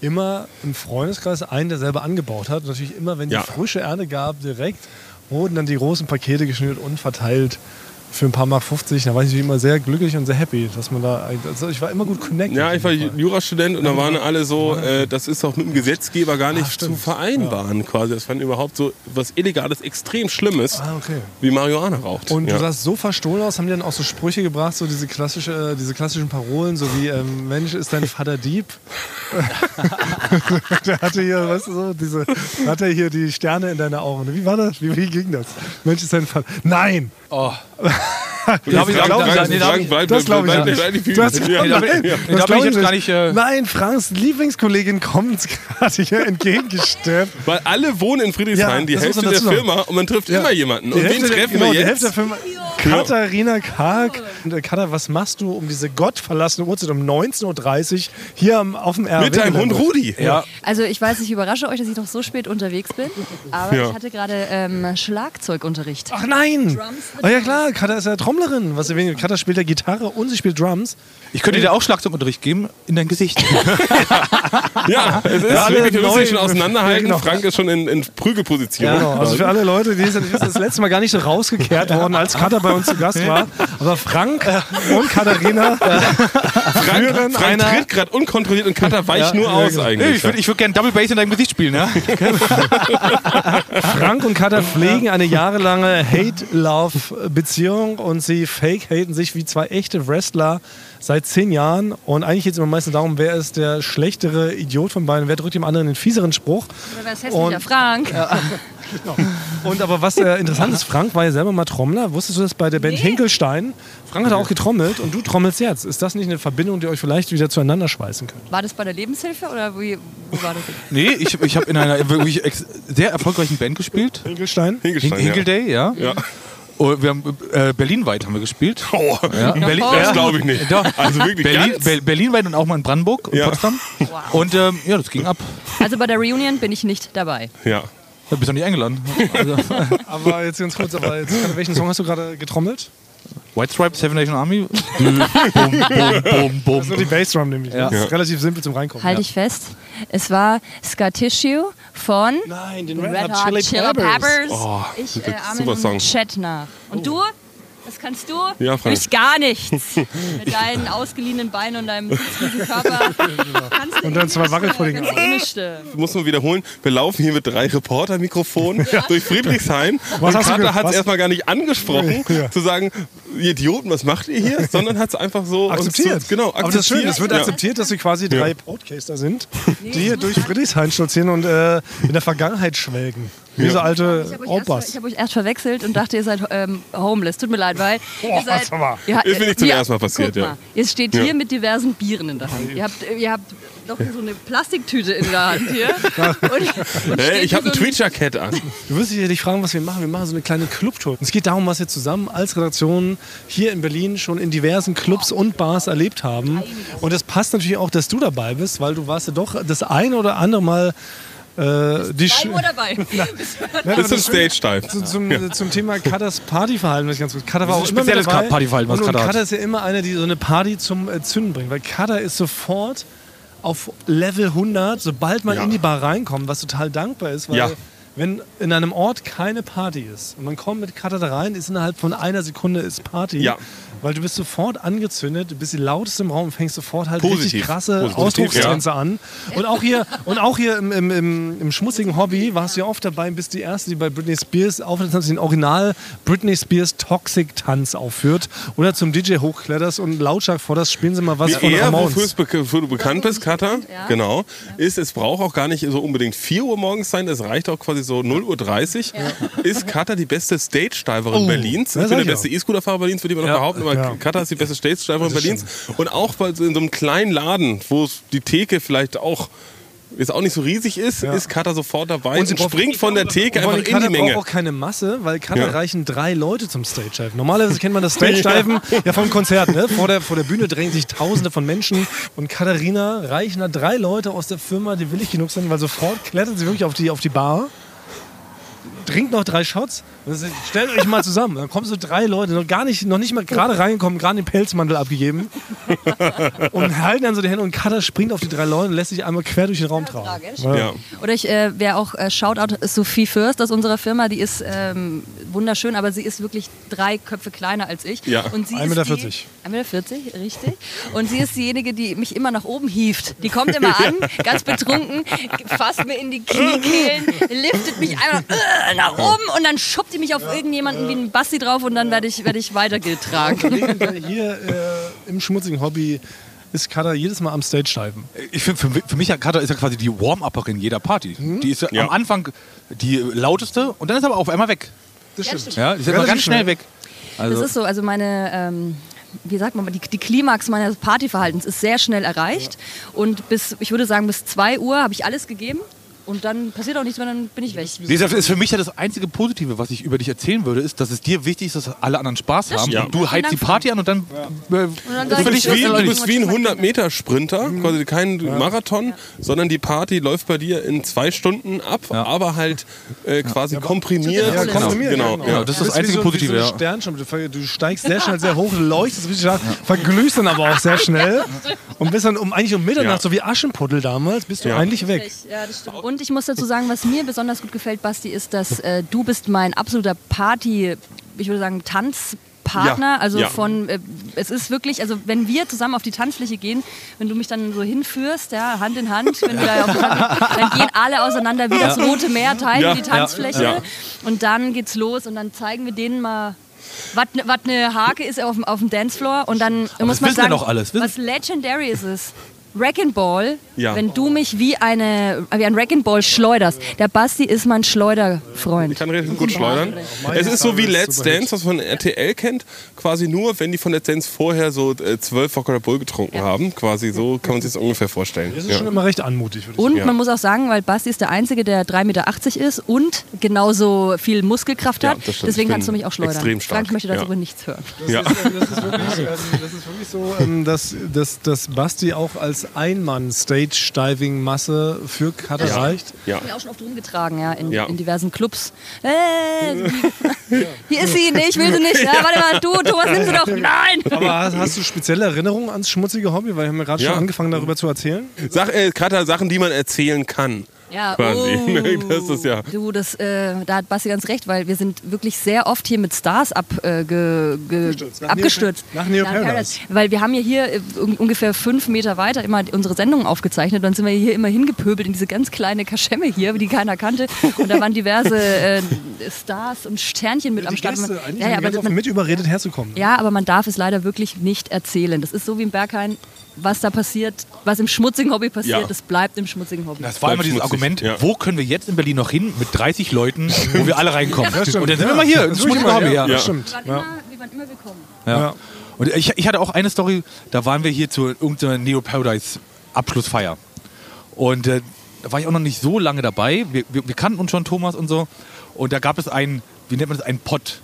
immer im Freundeskreis einen, der selber angebaut hat. Und natürlich immer, wenn Ja. die frische Ernte gab, direkt wurden dann die großen Pakete geschnürt und verteilt für ein paar Mark 50. Da war ich immer sehr glücklich und sehr happy, dass man da. Also ich war immer gut connected. Ja, ich war. Jurastudent und da waren alle so, äh, das ist auch mit dem Gesetzgeber gar nicht Ah, stimmt. zu vereinbaren quasi. Das fand überhaupt so was Illegales, extrem Schlimmes, Ah, okay. wie Marihuana raucht. Und ja. du sahst so verstohlen aus, haben die dann auch so Sprüche gebracht, so diese, klassische, diese klassischen Parolen, so wie ähm, Mensch, ist dein Vater Dieb? Der hatte hier, weißt du so, diese, hatte hier die Sterne in deinen Augen. Wie war das? Wie, wie ging das? Mensch, ist dein Vater. Nein! Oh. Glaub ich- glaub ich bleib- Das glaub ich ja bleib- nicht. das da bin glaub ich gar nicht, äh, Nein, Franks Lieblingskollegin kommt gerade hier entgegengesteppt. Weil alle wohnen in Friedrichshain, Ja, die Hälfte der sagen. Firma und man trifft Ja. immer jemanden. Die Und wen Hälfte treffen genau, wir Die jetzt? Hälfte der Firma. Katharina Karg. Und äh, Katha, was machst du um diese gottverlassene Uhrzeit um 19.30 Uhr hier am, auf dem RW? Mit deinem Hund Rudi. Ja. Also ich weiß, ich überrasche euch, dass ich noch so spät unterwegs bin, aber Ja. ich hatte gerade ähm, Schlagzeugunterricht. Ach nein! Oh ja klar, Katha ist ja Trommlerin. Was erwähnt, Katha spielt ja Gitarre und sie spielt Drums. Ich könnte dir auch Schlagzeugunterricht geben in dein Gesicht. Ja, es ist wirklich, wir müssen sich schon auseinanderhalten. Ja, genau. Frank ist schon in, in Prügelposition. Genau, also für alle Leute, die sind das letzte Mal gar nicht so rausgekehrt worden, als Katha bei uns zu Gast war. Aber Frank und Katharina Frank, führen Frank einer- tritt gerade unkontrolliert und Cutter weicht nur aus genau. Eigentlich. ich würde ich würd gerne Double Bass in deinem Gesicht spielen. Ja? Frank und Katha pflegen eine jahrelange Hate-Love-Beziehung und sie fake-haten sich wie zwei echte Wrestler seit zehn Jahren. Und eigentlich geht es immer meistens darum, wer ist der schlechtere Idiot von beiden, wer drückt dem anderen den fieseren Spruch. Oder wer ist hässlicher? Und- Frank. Und aber was äh, interessant ist, Frank war ja selber mal Trommler. Wusstest du das bei der Band Nee. Hinkelstein? Frank hat auch getrommelt und du trommelst jetzt. Ist das nicht eine Verbindung, die euch vielleicht wieder zueinander schweißen könnte? War das bei der Lebenshilfe oder wie, wo war das? Nee, ich, ich habe in einer wirklich sehr erfolgreichen Band gespielt. Hinkelstein? Hinkelstein, Hin Hinkel Day, ja. Ja. Und wir haben äh, Berlinweit haben wir gespielt. Oh, Berlin, Oh. das glaube ich nicht. Doch. Also wirklich Berlin, ganz? Be Berlinweit und auch mal in Brandenburg und Ja. Potsdam. Und ähm, ja, das ging ab. Also bei der Reunion bin ich nicht dabei. Ja. Da bist du nicht eingeladen. Also, Aber jetzt ganz kurz, aber jetzt, welchen Song hast du gerade getrommelt? White Stripe, Seven Nation Army. bum, bum, bum, bum. Das ist nur die Bassdrum nämlich. Ja. Das ist relativ simpel zum Reinkommen. Halte ich fest. Es war Scar Tissue von Nein, den Red Hot Chili Peppers. Oh, ich äh, ahme Chat nach. Und du? Was kannst du? Ja, Frank. Ich gar nichts. Mit deinen ausgeliehenen Beinen und deinem Körper. Du Und dann zwei Wackelpudding. Ähnlichste. muss man wiederholen, wir laufen hier mit drei Reporter-Mikrofonen durch Friedrichshain. Was und hast du ge- Carter hat es erstmal gar nicht angesprochen, Ja. zu sagen, ihr Idioten, was macht ihr hier? Sondern hat es einfach so Akzeptiert. So, genau, Aber das ist schön, es wird Ja. akzeptiert, dass wir quasi drei Podcaster sind, die hier durch Friedrichshain stolzieren und äh, in der Vergangenheit schwelgen. Wie so alte Ich habe euch, erst- Opas. ich hab euch erst verwechselt und dachte, ihr seid ähm, homeless. Tut mir leid, weil ihr seid. Ihr, Ist mir nicht zum ersten Mal passiert, guck ja. Mal, ihr steht Ja. hier mit diversen Bieren in der Hand. Ihr habt, ihr habt noch so eine Plastiktüte in der Hand hier. Und, und Hey, ich habe ein so Tweet-Jacket an. Du wirst dich fragen, was wir machen. Wir machen so eine kleine Clubtour. Es geht darum, was wir zusammen als Redaktion hier in Berlin schon in diversen Clubs und Bars erlebt haben. Und es passt natürlich auch, dass du dabei bist, weil du warst ja doch das eine oder andere Mal äh, die Sch- dabei. Das ist ein Stage-Dive. Zu, zum, zum Thema Katas Partyverhalten, was ich ganz gut. Kata war Das auch ist immer mit spezielles dabei. Partyverhalten, was Kata hat. Kata ist ja immer eine, die so eine Party zum äh, Zünden bringt, weil Kata ist sofort auf Level 100, sobald man Ja. in die Bar reinkommt, was total dankbar ist, weil Ja. Wenn in einem Ort keine Party ist und man kommt mit Kata da rein, ist innerhalb von einer Sekunde ist Party. Ja. Weil du bist sofort angezündet, du bist die lauteste im Raum und fängst sofort halt richtig Positiv. krasse Positiv, Ausdruckstänze an. Und auch hier, und auch hier im, im, im, im schmutzigen Hobby warst du ja oft dabei und bist die Erste, die bei Britney Spears auftritt, den Original Britney Spears Toxic Tanz aufführt oder zum DJ hochkletterst und lautstark forderst, spielen sie mal was von eher, Ramones. wofür, du bekannt bist, Katha, ja. genau, ist, es braucht auch gar nicht so unbedingt 4 Uhr morgens sein, es reicht auch quasi so 0.30 Uhr. Ist Katha die beste Stage-Diverin Oh, Berlins? ja, Ich bin der beste E-Scooter-Fahrer Berlins, würde ich immer noch Ja, behaupten, aber ja. Katha ist die beste Stage-Diverin Berlins. Und auch bei so in so einem kleinen Laden, wo die Theke vielleicht auch jetzt auch nicht so riesig ist, Ja. ist Katha sofort dabei Und und, springt von der Theke einfach in die Menge. braucht auch keine Masse, weil Cutter Ja. reichen drei Leute zum Stage-Diven. Normalerweise kennt man das Stage-Diven ja. vom Konzert. Ne? Vor, der, vor der Bühne drängen sich Tausende von Menschen und Katharina reichen da drei Leute aus der Firma, die willig genug sind, weil sofort klettert sie wirklich auf die, auf die Bar. Trinkt noch drei Shots. Stellt euch mal zusammen. Dann kommen so drei Leute, noch gar nicht, noch nicht mal gerade reingekommen, gerade den Pelzmantel abgegeben. und halten dann so die Hände und Cutter springt auf die drei Leute und lässt sich einmal quer durch den Raum tragen. Ja. Oder ich, äh, wer auch äh, Shoutout ist Sophie Fürst aus unserer Firma, die ist ähm, wunderschön, aber sie ist wirklich drei Köpfe kleiner als ich. Ja. Und sie 1,40 ist Meter. die- 1,40 Meter, richtig. Und sie ist diejenige, die mich immer nach oben hieft. Die kommt immer an, ganz betrunken, fasst mir in die Kniekehlen, liftet mich einmal äh, nach oben und dann schubbt die mich auf irgendjemanden wie ein Basti drauf und dann werde ich, werd ich weitergetragen. Hier äh, im schmutzigen Hobby ist Cutter jedes Mal am Stage-Diven. Ich finde, für, für mich, Kata ist ja quasi die Warm-Upperin jeder Party. Mhm. Die ist ja, Ja. am Anfang die lauteste und dann ist aber auf einmal weg. Das stimmt. Ja, die ist immer Relativ ganz schnell weg. Also, Das ist so, also meine, ähm, wie sagt man, die, die Klimax meines Partyverhaltens ist sehr schnell erreicht. Und bis, ich würde sagen, bis 2 Uhr habe ich alles gegeben. Und dann passiert auch nichts mehr, dann bin ich weg. Deshalb ist für mich ja das einzige Positive, was ich über dich erzählen würde, ist, dass es dir wichtig ist, dass alle anderen Spaß haben. stimmt. Und du heizt die Dank, Party an und dann. Äh, dann Du bist, wie, du bist wie ein irgendwann 100-Meter-Sprinter, quasi kein Marathon, sondern die Party läuft bei dir in zwei Stunden ab, aber halt äh, quasi komprimiert. Ja, Ja, komprimiert, genau. ja, Ja. das ist das einzige so, Positive, Wie so ja. ein Sternschnuppe. Du, steigst sehr schnell sehr hoch, leuchtest richtig stark, verglühst dann aber auch sehr schnell und bist dann um, eigentlich um Mitternacht, Ja. so wie Aschenputtel damals, bist du Ja. eigentlich weg. Ja, das stimmt. Und ich muss dazu sagen, was mir besonders gut gefällt, Basti, ist, dass äh, du bist mein absoluter Party, ich würde sagen, Tanzpartner. Ja, Also ja. von, äh, es ist wirklich, also wenn wir zusammen auf die Tanzfläche gehen, wenn du mich dann so hinführst, ja, Hand in Hand, wenn wir da auf die Tanzfläche, dann gehen alle auseinander wie das Rote Meer, teilen Ja, die Tanzfläche. ja. Und dann geht's los und dann zeigen wir denen mal, was eine Hake ist auf, dem- auf dem Dancefloor. Und dann muss man ja sagen, alles. Was legendary ist es. Wreck-and-Ball, Ja. wenn du mich wie, eine, wie ein Wreck-and-Ball schleuderst. Der Basti ist mein Schleuderfreund. Ich kann relativ gut schleudern. Es ist so wie Let's Dance, was man von RTL kennt. Quasi nur, wenn die von Let's Dance vorher so äh, zwölf Wodka Bull getrunken haben. Quasi so kann man sich das ungefähr vorstellen. Das ist Ja. schon immer recht anmutig, würde ich Und Ja. man muss auch sagen, weil Basti ist der Einzige, der 3,80 Meter ist und genauso viel Muskelkraft Ja, hat. Deswegen kannst du mich auch schleudern. extrem stark. Frank möchte dazu Ja. aber nichts hören. Ja. Das ist, das ist, wirklich, ähm, das ist wirklich so, ähm, dass, dass, dass Basti auch als Einmann-Stage-Diving-Masse für Cutter Ja. reicht. Ja. Ich bin auch schon oft rumgetragen, ja, in, Ja. in diversen Clubs. Äh, hier ist sie, nee, ich will sie nicht. Ja, warte mal, du, Thomas, nimm sie doch. Nein! Aber hast, hast du spezielle Erinnerungen ans schmutzige Hobby? Weil wir haben ja gerade Ja. schon angefangen, darüber zu erzählen. Sach, äh, Cutter, Sachen, die man erzählen kann. Ja, Quasi. oh. Das ist ja- Du, das, äh, da hat Basti ganz recht, weil wir sind wirklich sehr oft hier mit Stars ab, äh, ge, ge, Abgestürzt. Nach abgestürzt. Neo- nach Neo Paradise. Weil wir haben ja hier äh, un- ungefähr fünf Meter weiter immer unsere Sendungen aufgezeichnet. Dann sind wir hier immer hingepöbelt in diese ganz kleine Kaschemme hier, die keiner kannte. Und da waren diverse äh, Stars und Sternchen mit am Die Start. Gäste, Man- ja, ja, aber man, mit überredet herzukommen. ja, aber man darf es leider wirklich nicht erzählen. Das ist so wie im Berghain. Was da passiert, was im schmutzigen Hobby passiert, Ja. das bleibt im schmutzigen Hobby. Das war immer dieses schmutzig, Argument, ja. wo können wir jetzt in Berlin noch hin mit 30 Leuten, wo wir alle reinkommen. stimmt. Und dann sind Ja, wir mal hier, das das ist wirklich schmutzige mal, Hobby. ja. Ja. Stimmt. Wir waren, Ja. immer, wir waren immer willkommen. Ja. Ja. Und ich, ich hatte auch eine Story, da waren wir hier zu irgendeiner Neo Paradise Abschlussfeier. Und äh, da war ich auch noch nicht so lange dabei. Wir, wir, wir kannten uns schon, Thomas und so. Und da gab es einen, wie nennt man das, einen Pott.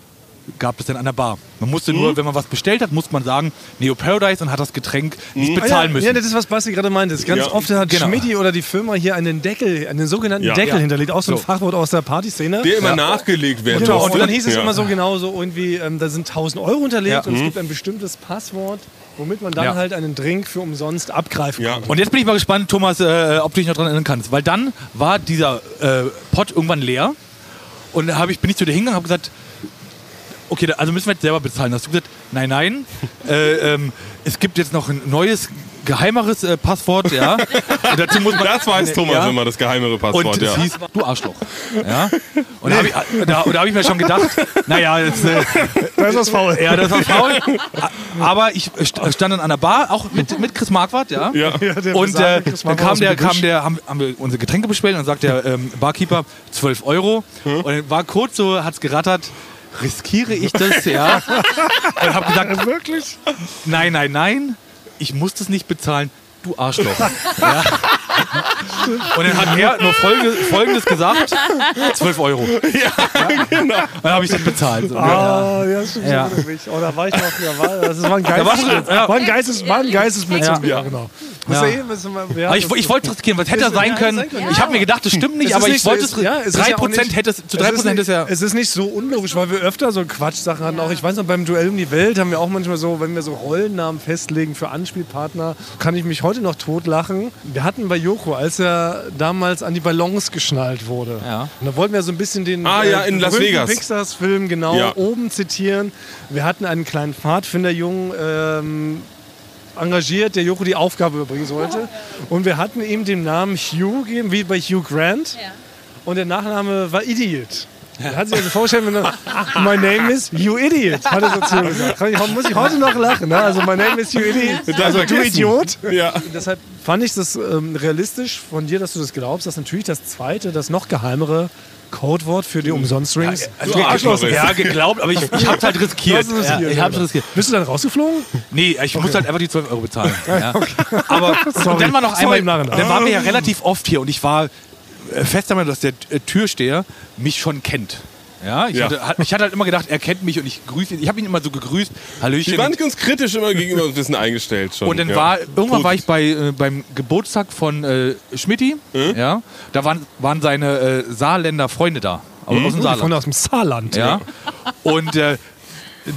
Gab es dann an der Bar. Man musste nur, wenn man was bestellt hat, musste man sagen, Neo Paradise und hat das Getränk nicht bezahlen Ah, ja, müssen. Ja, das ist, was Basti gerade meinte. Das ist Ganz Ja. oft hat Genau. Schmidti oder die Firma hier einen Deckel, einen sogenannten Ja. Deckel Ja. hinterlegt. Auch so ein So. Fachwort aus der Partyszene. Der immer nachgelegt werden Genau, muss. und dann hieß es Ja. immer so genau so irgendwie, ähm, da sind 1000 Euro hinterlegt Ja. und es gibt ein bestimmtes Passwort, womit man dann Ja. halt einen Drink für umsonst abgreifen Ja. kann. Und jetzt bin ich mal gespannt, Thomas, äh, ob du dich noch daran erinnern kannst. Weil dann war dieser äh, Pott irgendwann leer. Und da ich, bin ich zu dir hingegangen und habe gesagt, okay, also müssen wir jetzt selber bezahlen. Hast du gesagt, nein, nein, äh, ähm, es gibt jetzt noch ein neues, geheimeres äh, Passwort, ja. Und dazu muss man, Das weiß Thomas ja. immer, das geheimere Und Passwort. es ja. hieß, du Arschloch. Ja? Und da habe ich, da, und da hab ich mir schon gedacht, naja, jetzt, äh, Da ist was faul. ja, das war faul. Aber ich st- stand dann an der Bar, auch mit, mit Chris Marquardt, ja. Ja. der Und äh, dann Marquardt kam der, kam der, haben, haben wir unsere Getränke bestellt und dann sagt der ähm, Barkeeper 12 Euro. Und dann war kurz so, hat's gerattert. Riskiere ich das, ja? Und hab gesagt, Wirklich? nein, nein, nein, ich muss das nicht bezahlen. Du Arschloch. Ja. Und dann hat er nur Folge, Folgendes gesagt: 12 Euro. Ja, genau. Dann habe ich das bezahlt. So, ja. Ah, ja, stimmt. Ja. Oh, da war ich noch. Da war, das war ein Geistesblitz. ja. War ein Geistes, war ein Geistesblitz Ja. Ja. genau. Ja. Das ja eh, hatten ich, ich wollte es riskieren, was hätte Ist- sein ja, können. Ich habe mir gedacht, das stimmt nicht, Es aber ich wollte es- es. ja, es ist 3% ja auch nicht- hätte es, zu Es 3% ist hätte es ja. Es ist nicht so unlogisch, weil wir öfter so Quatschsachen hatten. Auch ich weiß noch, beim Duell um die Welt haben wir auch manchmal so, wenn wir so Rollennamen festlegen für Anspielpartner, kann ich mich heute noch totlachen. Wir hatten bei Joko, als er damals an die Ballons geschnallt wurde. Ja. Und da wollten wir so ein bisschen den Ah, ja, in Las Vegas. Pixars-Film genau Ja. oben zitieren. Wir hatten einen kleinen Pfadfinderjungen ähm, engagiert, der Joko die Aufgabe überbringen sollte. Und wir hatten ihm den Namen Hugh gegeben, wie bei Hugh Grant. Und der Nachname war Idiot. Er hat sich also vorgestellt, wenn er, My name is You Idiot, hat er so zu mir gesagt. Ich, muss ich heute noch lachen. Ne? Also, My name is You Idiot. Also, du. Idiot. Ja. Deshalb fand ich das ähm, realistisch von dir, dass du das glaubst, dass natürlich das zweite, das noch geheimere Codewort für die Umsonstrings. Also, Du Arschloch. ja, geglaubt, aber ich, ich hab's halt riskiert. Ja, ich hab's ja. riskiert. Bist du dann rausgeflogen? Nee, ich muss halt einfach die 12 Euro bezahlen. Ja. Aber Sorry. und dann war noch einmal, dann waren wir ja relativ oft hier und ich war fest damit, dass der äh, Türsteher mich schon kennt. Ja, ich, Ja. Hatte, hat- ich hatte halt immer gedacht, er kennt mich und ich grüße ihn. Ich habe ihn immer so gegrüßt. Hallöchen. Die waren ganz kritisch immer gegenüber ein bisschen eingestellt schon. Und dann ja. war, irgendwann war ich bei, äh, beim Geburtstag von äh, Schmidti. Ja, da waren, waren seine äh, Saarländer Freunde da. Aus, aus dem Von Saarland. aus dem Saarland. Ja. Und äh,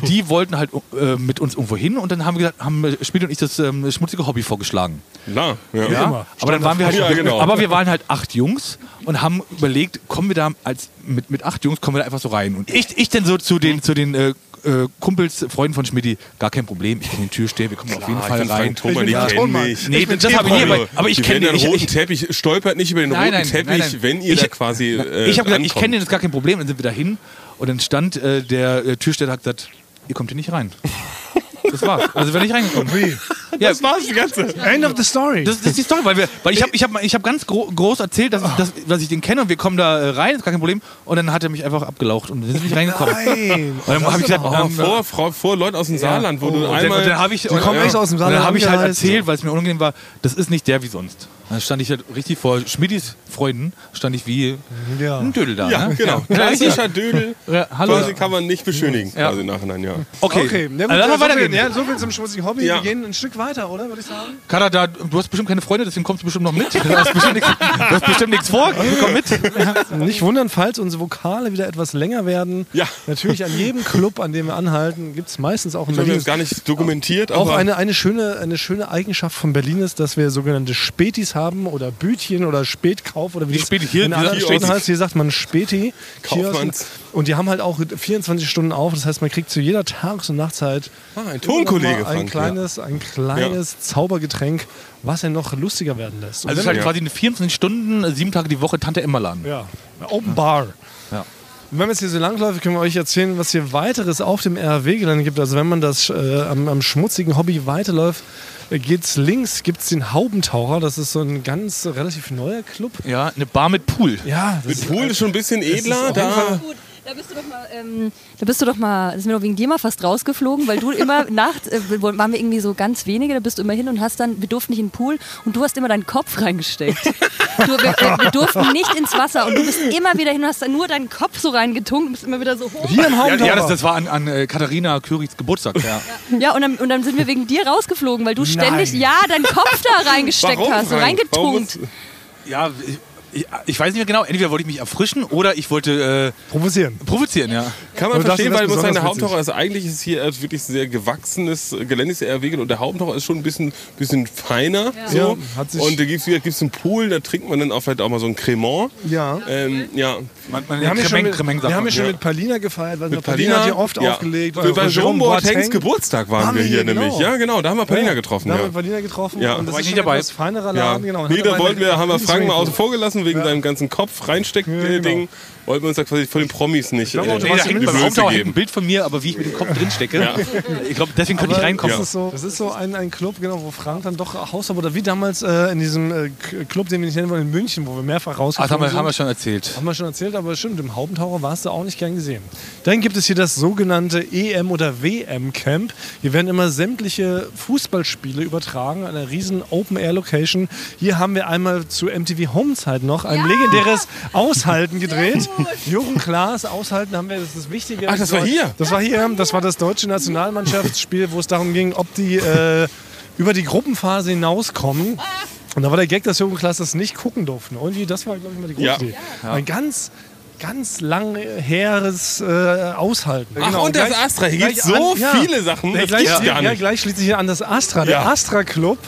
die wollten halt äh, mit uns irgendwo hin und dann haben wir gesagt, haben Schmidt und ich das ähm, schmutzige Hobby vorgeschlagen. Na, ja. Ja? Aber dann waren wir halt, Ja, genau. aber wir waren halt acht Jungs und haben überlegt, kommen wir da als mit, mit acht Jungs kommen wir da einfach so rein. Und ich, ich dann so zu den zu den äh, äh, Kumpels, Freunden von Schmidt, gar kein Problem, ich kenne den Türsteher, wir kommen auf jeden Fall ich rein. Frank Thoma, Ich kennen Tonmann. mich. Nee, bin das habe ich nie, aber, aber ich kenne den. Ich, roten ich, Teppich, stolpert nicht über den Nein, roten nein, Teppich, nein, nein. wenn ihr Ich- da quasi äh, ich habe gesagt, ich kenne den, das ist gar kein Problem. Dann sind wir da hin und dann stand äh, der äh, Türsteher hat gesagt, ihr kommt hier nicht rein. Das war's. Also wir sind nicht reingekommen. Wie? Das war's, die ganze. End of the story. Das, das ist die Story, weil, wir, weil ich habe ich hab, ich hab ganz gro groß erzählt, dass ich, dass, dass ich den kenne und wir kommen da äh, rein, ist gar kein Problem. Und dann hat er mich einfach abgelaucht und wir sind nicht reingekommen. Nein. Und dann habe ich gesagt, Oh, ähm, vor, vor, vor Leuten aus dem Saarland, wo du und dann, einmal. und dann habe ich, und, kommen echt aus dem und Saarland dann habe ich halt erzählt, weil es mir unangenehm war, das ist nicht der wie sonst. Dann stand ich halt richtig vor Schmidis Freunden, stand ich wie Ja. ein Dödel da. ja, ne? genau. Klassischer Dödel. Ja, hallo. Quasi kann man nicht beschönigen, Ja. quasi im Nachhinein, ja. Okay, Okay, gut, also lass mal so, weitergehen. viel, ja, so viel zum schmutzigen Hobby. Ja. Wir gehen ein Stück weiter, oder? Würde ich sagen. Kader, da, du hast bestimmt keine Freunde, deswegen kommst du bestimmt noch mit. Du hast bestimmt nichts, du hast bestimmt nichts vor. Komm mit. Nicht wundern, falls unsere Vokale wieder etwas länger werden. Ja. Natürlich an jedem Club, an dem wir anhalten, gibt es meistens auch in Ich habe Berlin. das gar nicht dokumentiert, Auch aber eine, eine, schöne, eine schöne Eigenschaft von Berlin ist, dass wir sogenannte Spätis haben oder Bütchen oder Spätkauf oder wie das Späti hier, in anderen Städten heißt. Hier sagt man Späti. Kaufmanns. Kiosk. Und die haben halt auch 24 Stunden auf. Das heißt, man kriegt zu jeder Tages- und Nachtzeit Ah, ein Tonkollege, ein Frank, kleines, ein kleines Zaubergetränk, was ja noch lustiger werden lässt. Und Also es ist halt quasi eine 24 Stunden, äh, sieben Tage die Woche Tante Emma Laden. ja, Open Bar. Ja. Und wenn man jetzt hier so langläuft, können wir euch erzählen, was hier weiteres auf dem RW-Gelände gibt. Also wenn man das äh, am, am schmutzigen Hobby weiterläuft, geht's links, gibt's den Haubentaucher. Das ist so ein ganz äh, relativ neuer Club. Ja, eine Bar mit Pool. Ja, das mit Pool ist schon ein bisschen edler. Da, Gut, da bist du doch mal, ähm, da bist du doch mal, das ist mir doch wegen dir mal fast rausgeflogen, weil du immer nachts, äh, wir- waren wir irgendwie so ganz wenige, da bist du immer hin und hast dann, wir durften nicht in den Pool und du hast immer deinen Kopf reingesteckt. Du, wir, wir, wir durften nicht ins Wasser und du bist immer wieder hin und hast dann nur deinen Kopf so reingetunkt und bist immer wieder so hoch. hier im Ja, Haubentaucher. ja das, das war an, an äh, Katharina Kürichs Geburtstag. Ja. Ja, und dann, und dann sind wir wegen dir rausgeflogen, weil du ständig, Nein. ja, deinen Kopf da reingesteckt warum, hast, so reingetunkt. ja, ich, ich, ich weiß nicht mehr genau. Entweder wollte ich mich erfrischen oder ich wollte Provozieren. äh, provozieren, ja. Kann man verstehen, weil muss seine. Haupttaucher ist eigentlich ist hier äh, wirklich sehr gewachsenes Gelände ist eher und der Haupttaucher ist schon ein bisschen, bisschen feiner. So. Ja, hat sich- und da gibt es gibt's einen Pool, da trinkt man dann auch vielleicht auch mal so ein Cremant. Ja. Ähm, ja. Man, man Wir haben, ja schon Cremeng- mit, wir haben ja schon ja. mit Palina gefeiert, weil Mit Palina, hat ja oft ja. aufgelegt. Bei, bei Jerome Boatengs Boateng. Geburtstag waren, Waren wir hier hier, nämlich. genau. Ja, genau, da haben wir Palina Ja, getroffen. Da Ja. haben wir Palina getroffen. Ja. Und das War ist ich schon nicht dabei. etwas feinerer Ja. Laden. Genau. Und nee, da wollten wir, haben wir Frank mal außen vor gelassen wegen Ja. seinem ganzen Kopf Ja. Wollten wir uns da quasi von den Promis nicht glaube auch, äh, du Nee, da ja hängt beim hängt ein. Bild von mir, aber wie ich mit dem Kopf drin stecke. Ich glaube, deswegen könnte ich Aber reinkommen. Das ist so, das ist so ein, ein Club, genau, wo Frank dann doch Hausverbot oder wie damals äh, in diesem äh, Club, den wir nicht nennen wollen, in München, wo wir mehrfach Ah, das haben rausgekommen wir, sind. haben wir schon erzählt. Haben wir schon erzählt, aber stimmt, im Haubentaucher warst du auch nicht gern gesehen. Dann gibt es hier das sogenannte EM- oder WM-Camp. Hier werden immer sämtliche Fußballspiele übertragen, an einer riesen Open-Air-Location. Hier haben wir einmal zu MTV Home-Zeit noch ein legendäres Aushalten gedreht. Jochen Klaas, Aushalten haben wir, das ist das Wichtige. Ach, das war hier? Das war hier, das war das deutsche Nationalmannschaftsspiel, wo es darum ging, ob die äh, über die Gruppenphase hinauskommen. Und da war der Gag, dass Jochen Klaas das nicht gucken durften. Irgendwie, das war, glaube ich, mal die große Ja. Idee. Ein ganz, ganz lang heres äh, Aushalten. Ach, und das Astra. Hier gleich gibt's so an- ja. viele Sachen, Ja, das gleich, gibt's ja, ja, gleich schließt sich hier an das Astra. Der Ja. Astra Club.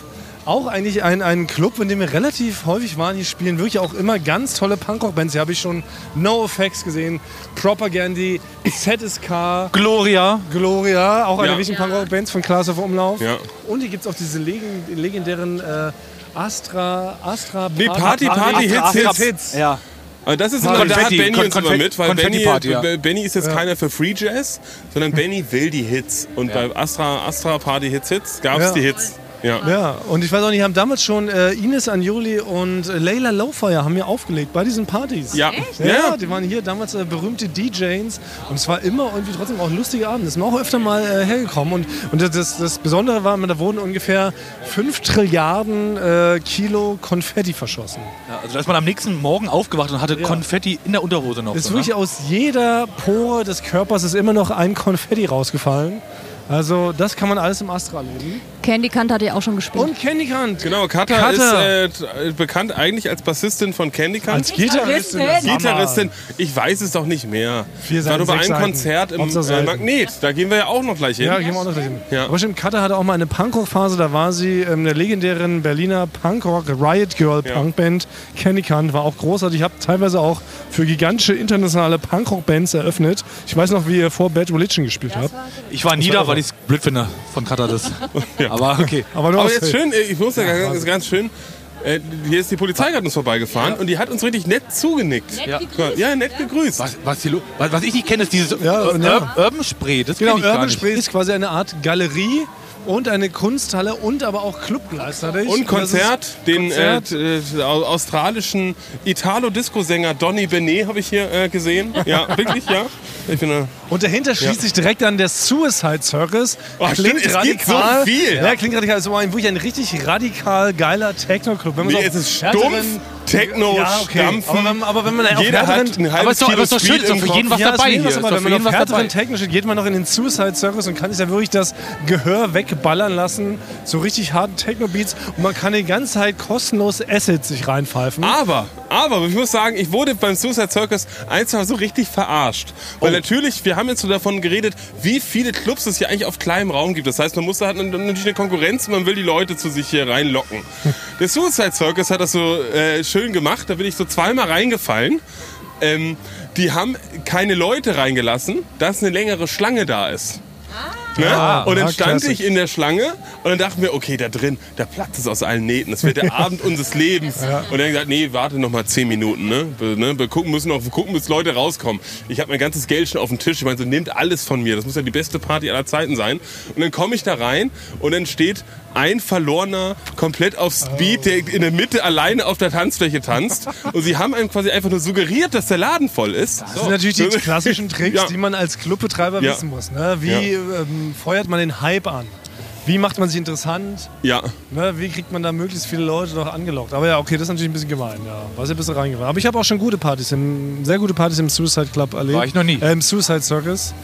Auch eigentlich ein, ein Club, in dem wir relativ häufig waren. Hier spielen wirklich auch immer ganz tolle Punkrock-Bands. Hier habe ich schon No Effects gesehen, Propaganda, ZSK, Gloria. Gloria, auch eine Ja. der wichtigen Punkrock-Bands von Klaas auf Umlauf. Ja. Und hier gibt es auch diese legen, legendären äh, Astra, Astra, Nee, Party, Party, Hits, Hits. Hits. Ja. Aber das ist immer, da hat Konfetti, Benny uns immer Konfetti- mit, weil Konfetti Benny, Party, ja. Benny ist jetzt keiner für Free Jazz, sondern Benny will die Hits. Und bei Astra, Astra Party Hits Hits gab es Ja. die Hits. Ja. Ja, und ich weiß auch nicht, haben damals schon äh, Ines Anjoli und äh, Leila Lowfire haben hier aufgelegt bei diesen Partys. Ja. Ja, Ja. die waren hier damals äh, berühmte DJs und es war immer irgendwie trotzdem auch ein lustiger Abend. Das sind wir auch öfter mal äh, hergekommen und, und das- das, das Besondere war, da wurden ungefähr 5 Trilliarden äh, Kilo Konfetti verschossen. Ja, also da ist man am nächsten Morgen aufgewacht und hatte Konfetti in der Unterhose noch. Es ist so, ne? wirklich aus jeder Pore des Körpers ist immer noch ein Konfetti rausgefallen. Also das kann man alles im Astra erleben. Candy Kant hat ja auch schon gespielt. Und Candy Kant. Genau, Kata, Kata. ist äh, bekannt eigentlich als Bassistin von Candy Kant. Als Gitarristin. Gitarristin. Gitarristin, ich weiß es doch nicht mehr. Vier Ich war Seiten, bei sechs einem Seiten. Konzert im äh. Magnet. Da gehen wir ja auch noch gleich hin. Ja, gehen wir auch noch gleich hin. Ja. Aber stimmt, Katha hatte auch mal eine Punkrock-Phase, da war sie ähm, in der legendären Berliner Punkrock Riot Girl Ja. Punkband Candy Kant, war auch großartig. Ich habe teilweise auch für gigantische internationale Punkrock-Bands eröffnet. Ich weiß noch, wie ihr vor Bad Religion gespielt habt. Ich war nie da, weil ich es blöd finde von Katar das. Aber okay. Aber, Aber jetzt schön, äh, ich muss ja ganz, das ist ganz schön. äh, Hier ist die Polizei gerade uns vorbeigefahren und die hat uns richtig nett zugenickt. Ja. Ja, nett gegrüßt. Was, was, hier lo- was, was ich nicht kenne, ist dieses Ja, Ur- ja. Ur- Urban Spray. Das Genau, Urban nicht. Spray ist quasi eine Art Galerie, und eine Kunsthalle und aber auch Club gleichzeitig. Und Konzert, den Konzert. Äh, äh, au- australischen Italo-Disco-Sänger Donny Benet habe ich hier äh, gesehen. Ja, wirklich, ja. Ich finde, Und dahinter schließt sich direkt an der Suicide Circus. Oh, stimmt, es gibt so viel. Ja, klingt radikal. So ein, wirklich ein richtig radikal geiler Techno-Club. Wenn man Nee, so es ist stumpf, Techno, ja, okay. Stampfen. Aber wenn, aber wenn man auf jeder hat härteren, ein Aber halbes ist doch, Kilo aber ist doch schön, ist doch für jeden was dabei ist hier. Ist super. doch Wenn man auf härteren dabei. Techno steht, geht man noch in den Suicide Circus und kann sich ja wirklich das Gehör wegballern lassen. So richtig harten Techno-Beats. Und man kann die ganze Zeit kostenlos Acid sich reinpfeifen. Aber, aber ich muss sagen, ich wurde beim Suicide Circus ein, zwei Mal so richtig verarscht. Weil natürlich, wir haben jetzt so davon geredet, wie viele Clubs es hier eigentlich auf kleinem Raum gibt. Das heißt, man muss da hat natürlich eine Konkurrenz, man will die Leute zu sich hier reinlocken. Der Suicide Circus hat das so äh, schön gemacht, da bin ich so zweimal reingefallen. Ähm, die haben keine Leute reingelassen, dass eine längere Schlange da ist. Ne? Ah, und dann ah, stand ich in der Schlange und dann dachten wir, okay, da drin, da platzt es aus allen Nähten. Das wird der Abend unseres Lebens. Und dann gesagt, nee, warte noch mal zehn Minuten. Ne? Wir, ne? wir gucken, müssen noch wir gucken, bis Leute rauskommen. Ich habe mein ganzes Geld schon auf dem Tisch. Ich meine, so nehmt alles von mir. Das muss ja die beste Party aller Zeiten sein. Und dann komme ich da rein und dann steht ein Verlorener komplett auf Speed, der in der Mitte alleine auf der Tanzfläche tanzt. Und sie haben einem quasi einfach nur suggeriert, dass der Laden voll ist. Das sind natürlich die klassischen Tricks, Ja. die man als Clubbetreiber Ja. wissen muss. Ne? Wie Ja. ähm, feuert man den Hype an? Wie macht man sich interessant? Ja. Ne? Wie kriegt man da möglichst viele Leute noch angelockt? Aber ja, okay, das ist natürlich ein bisschen gemein. Ja. War ja ein bisschen reingefahren. Aber ich habe auch schon gute Partys, im, sehr gute Partys im Suicide Club erlebt. War ich noch nie. Äh, Im Suicide Circus.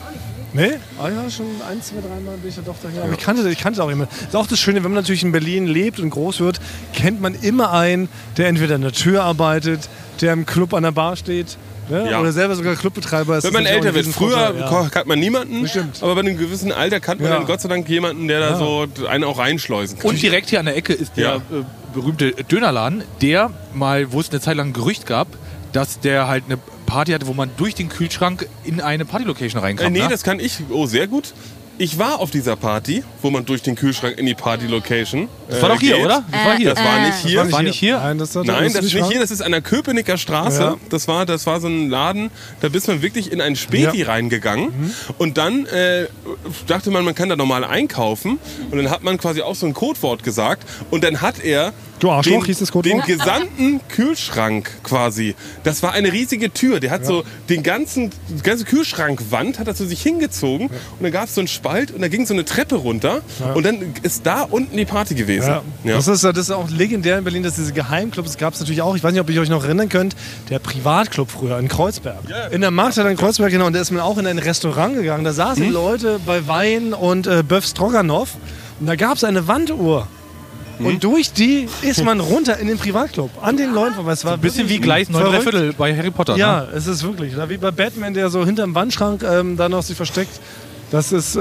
Nee? Ah ja, schon ein, zwei, dreimal bin ich ja doch daher. Aber ich kannte, ich kannte auch immer. Ist auch das Schöne, wenn man natürlich in Berlin lebt und groß wird, kennt man immer einen, der entweder an der Tür arbeitet, der im Club an der Bar steht. Ne? Ja. Oder selber sogar Clubbetreiber ist. Wenn das man älter wird, früher ja. kannte man niemanden, Bestimmt. aber bei einem gewissen Alter kannte man Ja. dann Gott sei Dank jemanden, der da so einen auch reinschleusen kann. Und direkt hier an der Ecke ist der Ja. äh, berühmte Dönerladen, der mal, wo es eine Zeit lang ein Gerücht gab, dass der halt eine Party hatte, wo man durch den Kühlschrank in eine Partylocation reinkam. äh, nee, ne? das kann ich. Oh, sehr gut. Ich war auf dieser Party, wo man durch den Kühlschrank in die Party-Location. das war doch hier, oder? Das war hier. Das war nicht hier. Das war nicht hier? Nein, das, Nein, das ist nicht hier, das ist an der Köpenicker Straße. Ja. Das, war, das war so ein Laden, da bist man wirklich in einen Späti Ja. reingegangen. Und dann äh, dachte man, man kann da normal einkaufen. Und dann hat man quasi auch so ein Codewort gesagt. Und dann hat er Du Arschloch, den, hieß das den Codewort? gesamten Kühlschrank quasi. Das war eine riesige Tür. Der hat so den ganzen, die ganze Kühlschrankwand hat er zu sich hingezogen. Und dann gab es so einen Spalt und da ging so eine Treppe runter. Und dann ist da unten die Party gewesen. Ja. Ja. Das, ist, das ist auch legendär in Berlin, dass diese Geheimclubs gab es natürlich auch. Ich weiß nicht, ob ihr euch noch erinnern könnt. Der Privatclub früher in Kreuzberg. In der Markthalle in Kreuzberg, genau. Und da ist man auch in ein Restaurant gegangen. Da saßen Hm? Leute bei Wein und äh, Böf Stroganoff. Und da gab es eine Wanduhr. Hm? Und durch die ist man runter in den Privatclub. An den Leuten vorbei. Es war Ein bisschen wie Gleis 9 verrückt. Viertel bei Harry Potter. Ja, Ne? es ist wirklich. Oder wie bei Batman, der so hinterm Wandschrank ähm, da noch sich versteckt. Das ist, äh,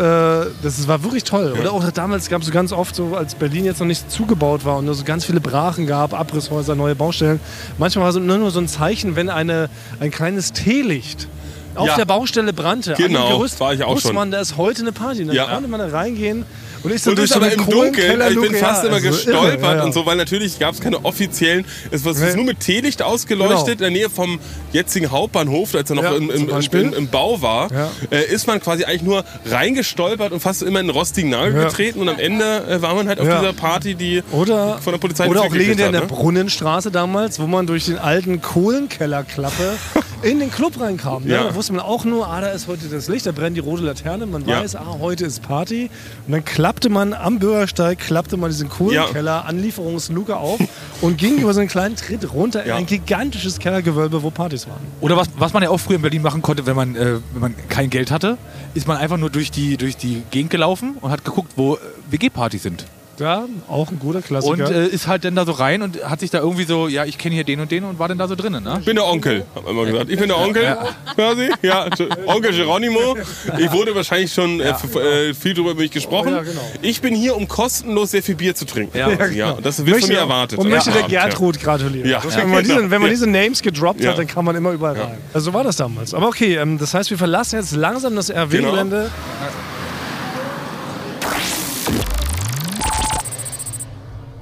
das ist, war wirklich toll. Oder auch damals gab es so ganz oft, so als Berlin jetzt noch nicht zugebaut war und nur so ganz viele Brachen gab, Abrisshäuser, neue Baustellen. Manchmal war so nur, nur so ein Zeichen, wenn eine, ein kleines Teelicht auf Ja. der Baustelle brannte. an Genau, dem Gerüst, war ich auch schon. man, da ist heute eine Party. Dann Ja. konnte man da reingehen und ist dann Und durch so aber im Dunkeln, ich bin fast immer also gestolpert irre, ja, ja. und so, weil natürlich gab es keine offiziellen, es war nur mit Teelicht ausgeleuchtet, Genau. in der Nähe vom jetzigen Hauptbahnhof, als er noch Ja, im, im, im, im Bau war, äh, ist man quasi eigentlich nur reingestolpert und fast immer in einen rostigen Nagel getreten und am Ende äh, war man halt auf dieser Party, die Oder, von der Polizei oder auch legendär in der ne? Brunnenstraße damals, wo man durch den alten Kohlenkellerklappe in den Club reinkam. Ne? Ja. Wusste man auch nur, ah, da ist heute das Licht, da brennt die rote Laterne. Man Ja. weiß, ah, heute ist Party. Und dann klappte man am Bürgersteig, klappte man diesen Kohlenkeller, Anlieferungsluke auf und ging über so einen kleinen Tritt runter Ja. in ein gigantisches Kellergewölbe, wo Partys waren. Oder was, was man ja auch früher in Berlin machen konnte, wenn man, äh, wenn man kein Geld hatte, ist man einfach nur durch die, durch die Gegend gelaufen und hat geguckt, wo äh, WG-Partys sind. Ja, auch ein guter Klassiker. Und äh, ist halt dann da so rein und hat sich da irgendwie so, ja, ich kenne hier den und den und war dann da so drinnen. Ne? Ich bin der Onkel, hat man immer gesagt. Ich bin der Onkel, quasi. Ja, Onkel Geronimo. Ich wurde wahrscheinlich schon äh, f- äh, viel drüber über mich gesprochen. Oh, ja, genau. Ich bin hier, um kostenlos sehr viel Bier zu trinken. Ja. Ja, und das wird von mir erwartet. Und möchte der ja. Gertrud gratulieren. Ja. Das, wenn man, Genau. diese, wenn man Ja. diese Names gedroppt Ja. hat, dann kann man immer überall rein. Also so war das damals. Aber okay, ähm, das heißt, wir verlassen jetzt langsam das RW-Gelände.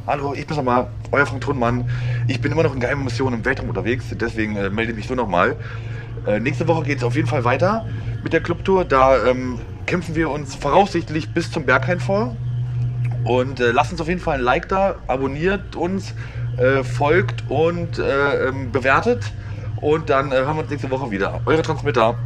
Hallo, ich bin's nochmal, euer Frank Thunmann. Ich bin immer noch in geheimen Missionen im Weltraum unterwegs, deswegen äh, melde ich mich nur nochmal. Äh, nächste Woche geht es auf jeden Fall weiter mit der Clubtour. Da ähm, kämpfen wir uns voraussichtlich bis zum Berghain vor. Und äh, lasst uns auf jeden Fall ein Like da, abonniert uns, äh, folgt und äh, ähm, bewertet. Und dann äh, hören wir uns nächste Woche wieder. Eure Transmitter.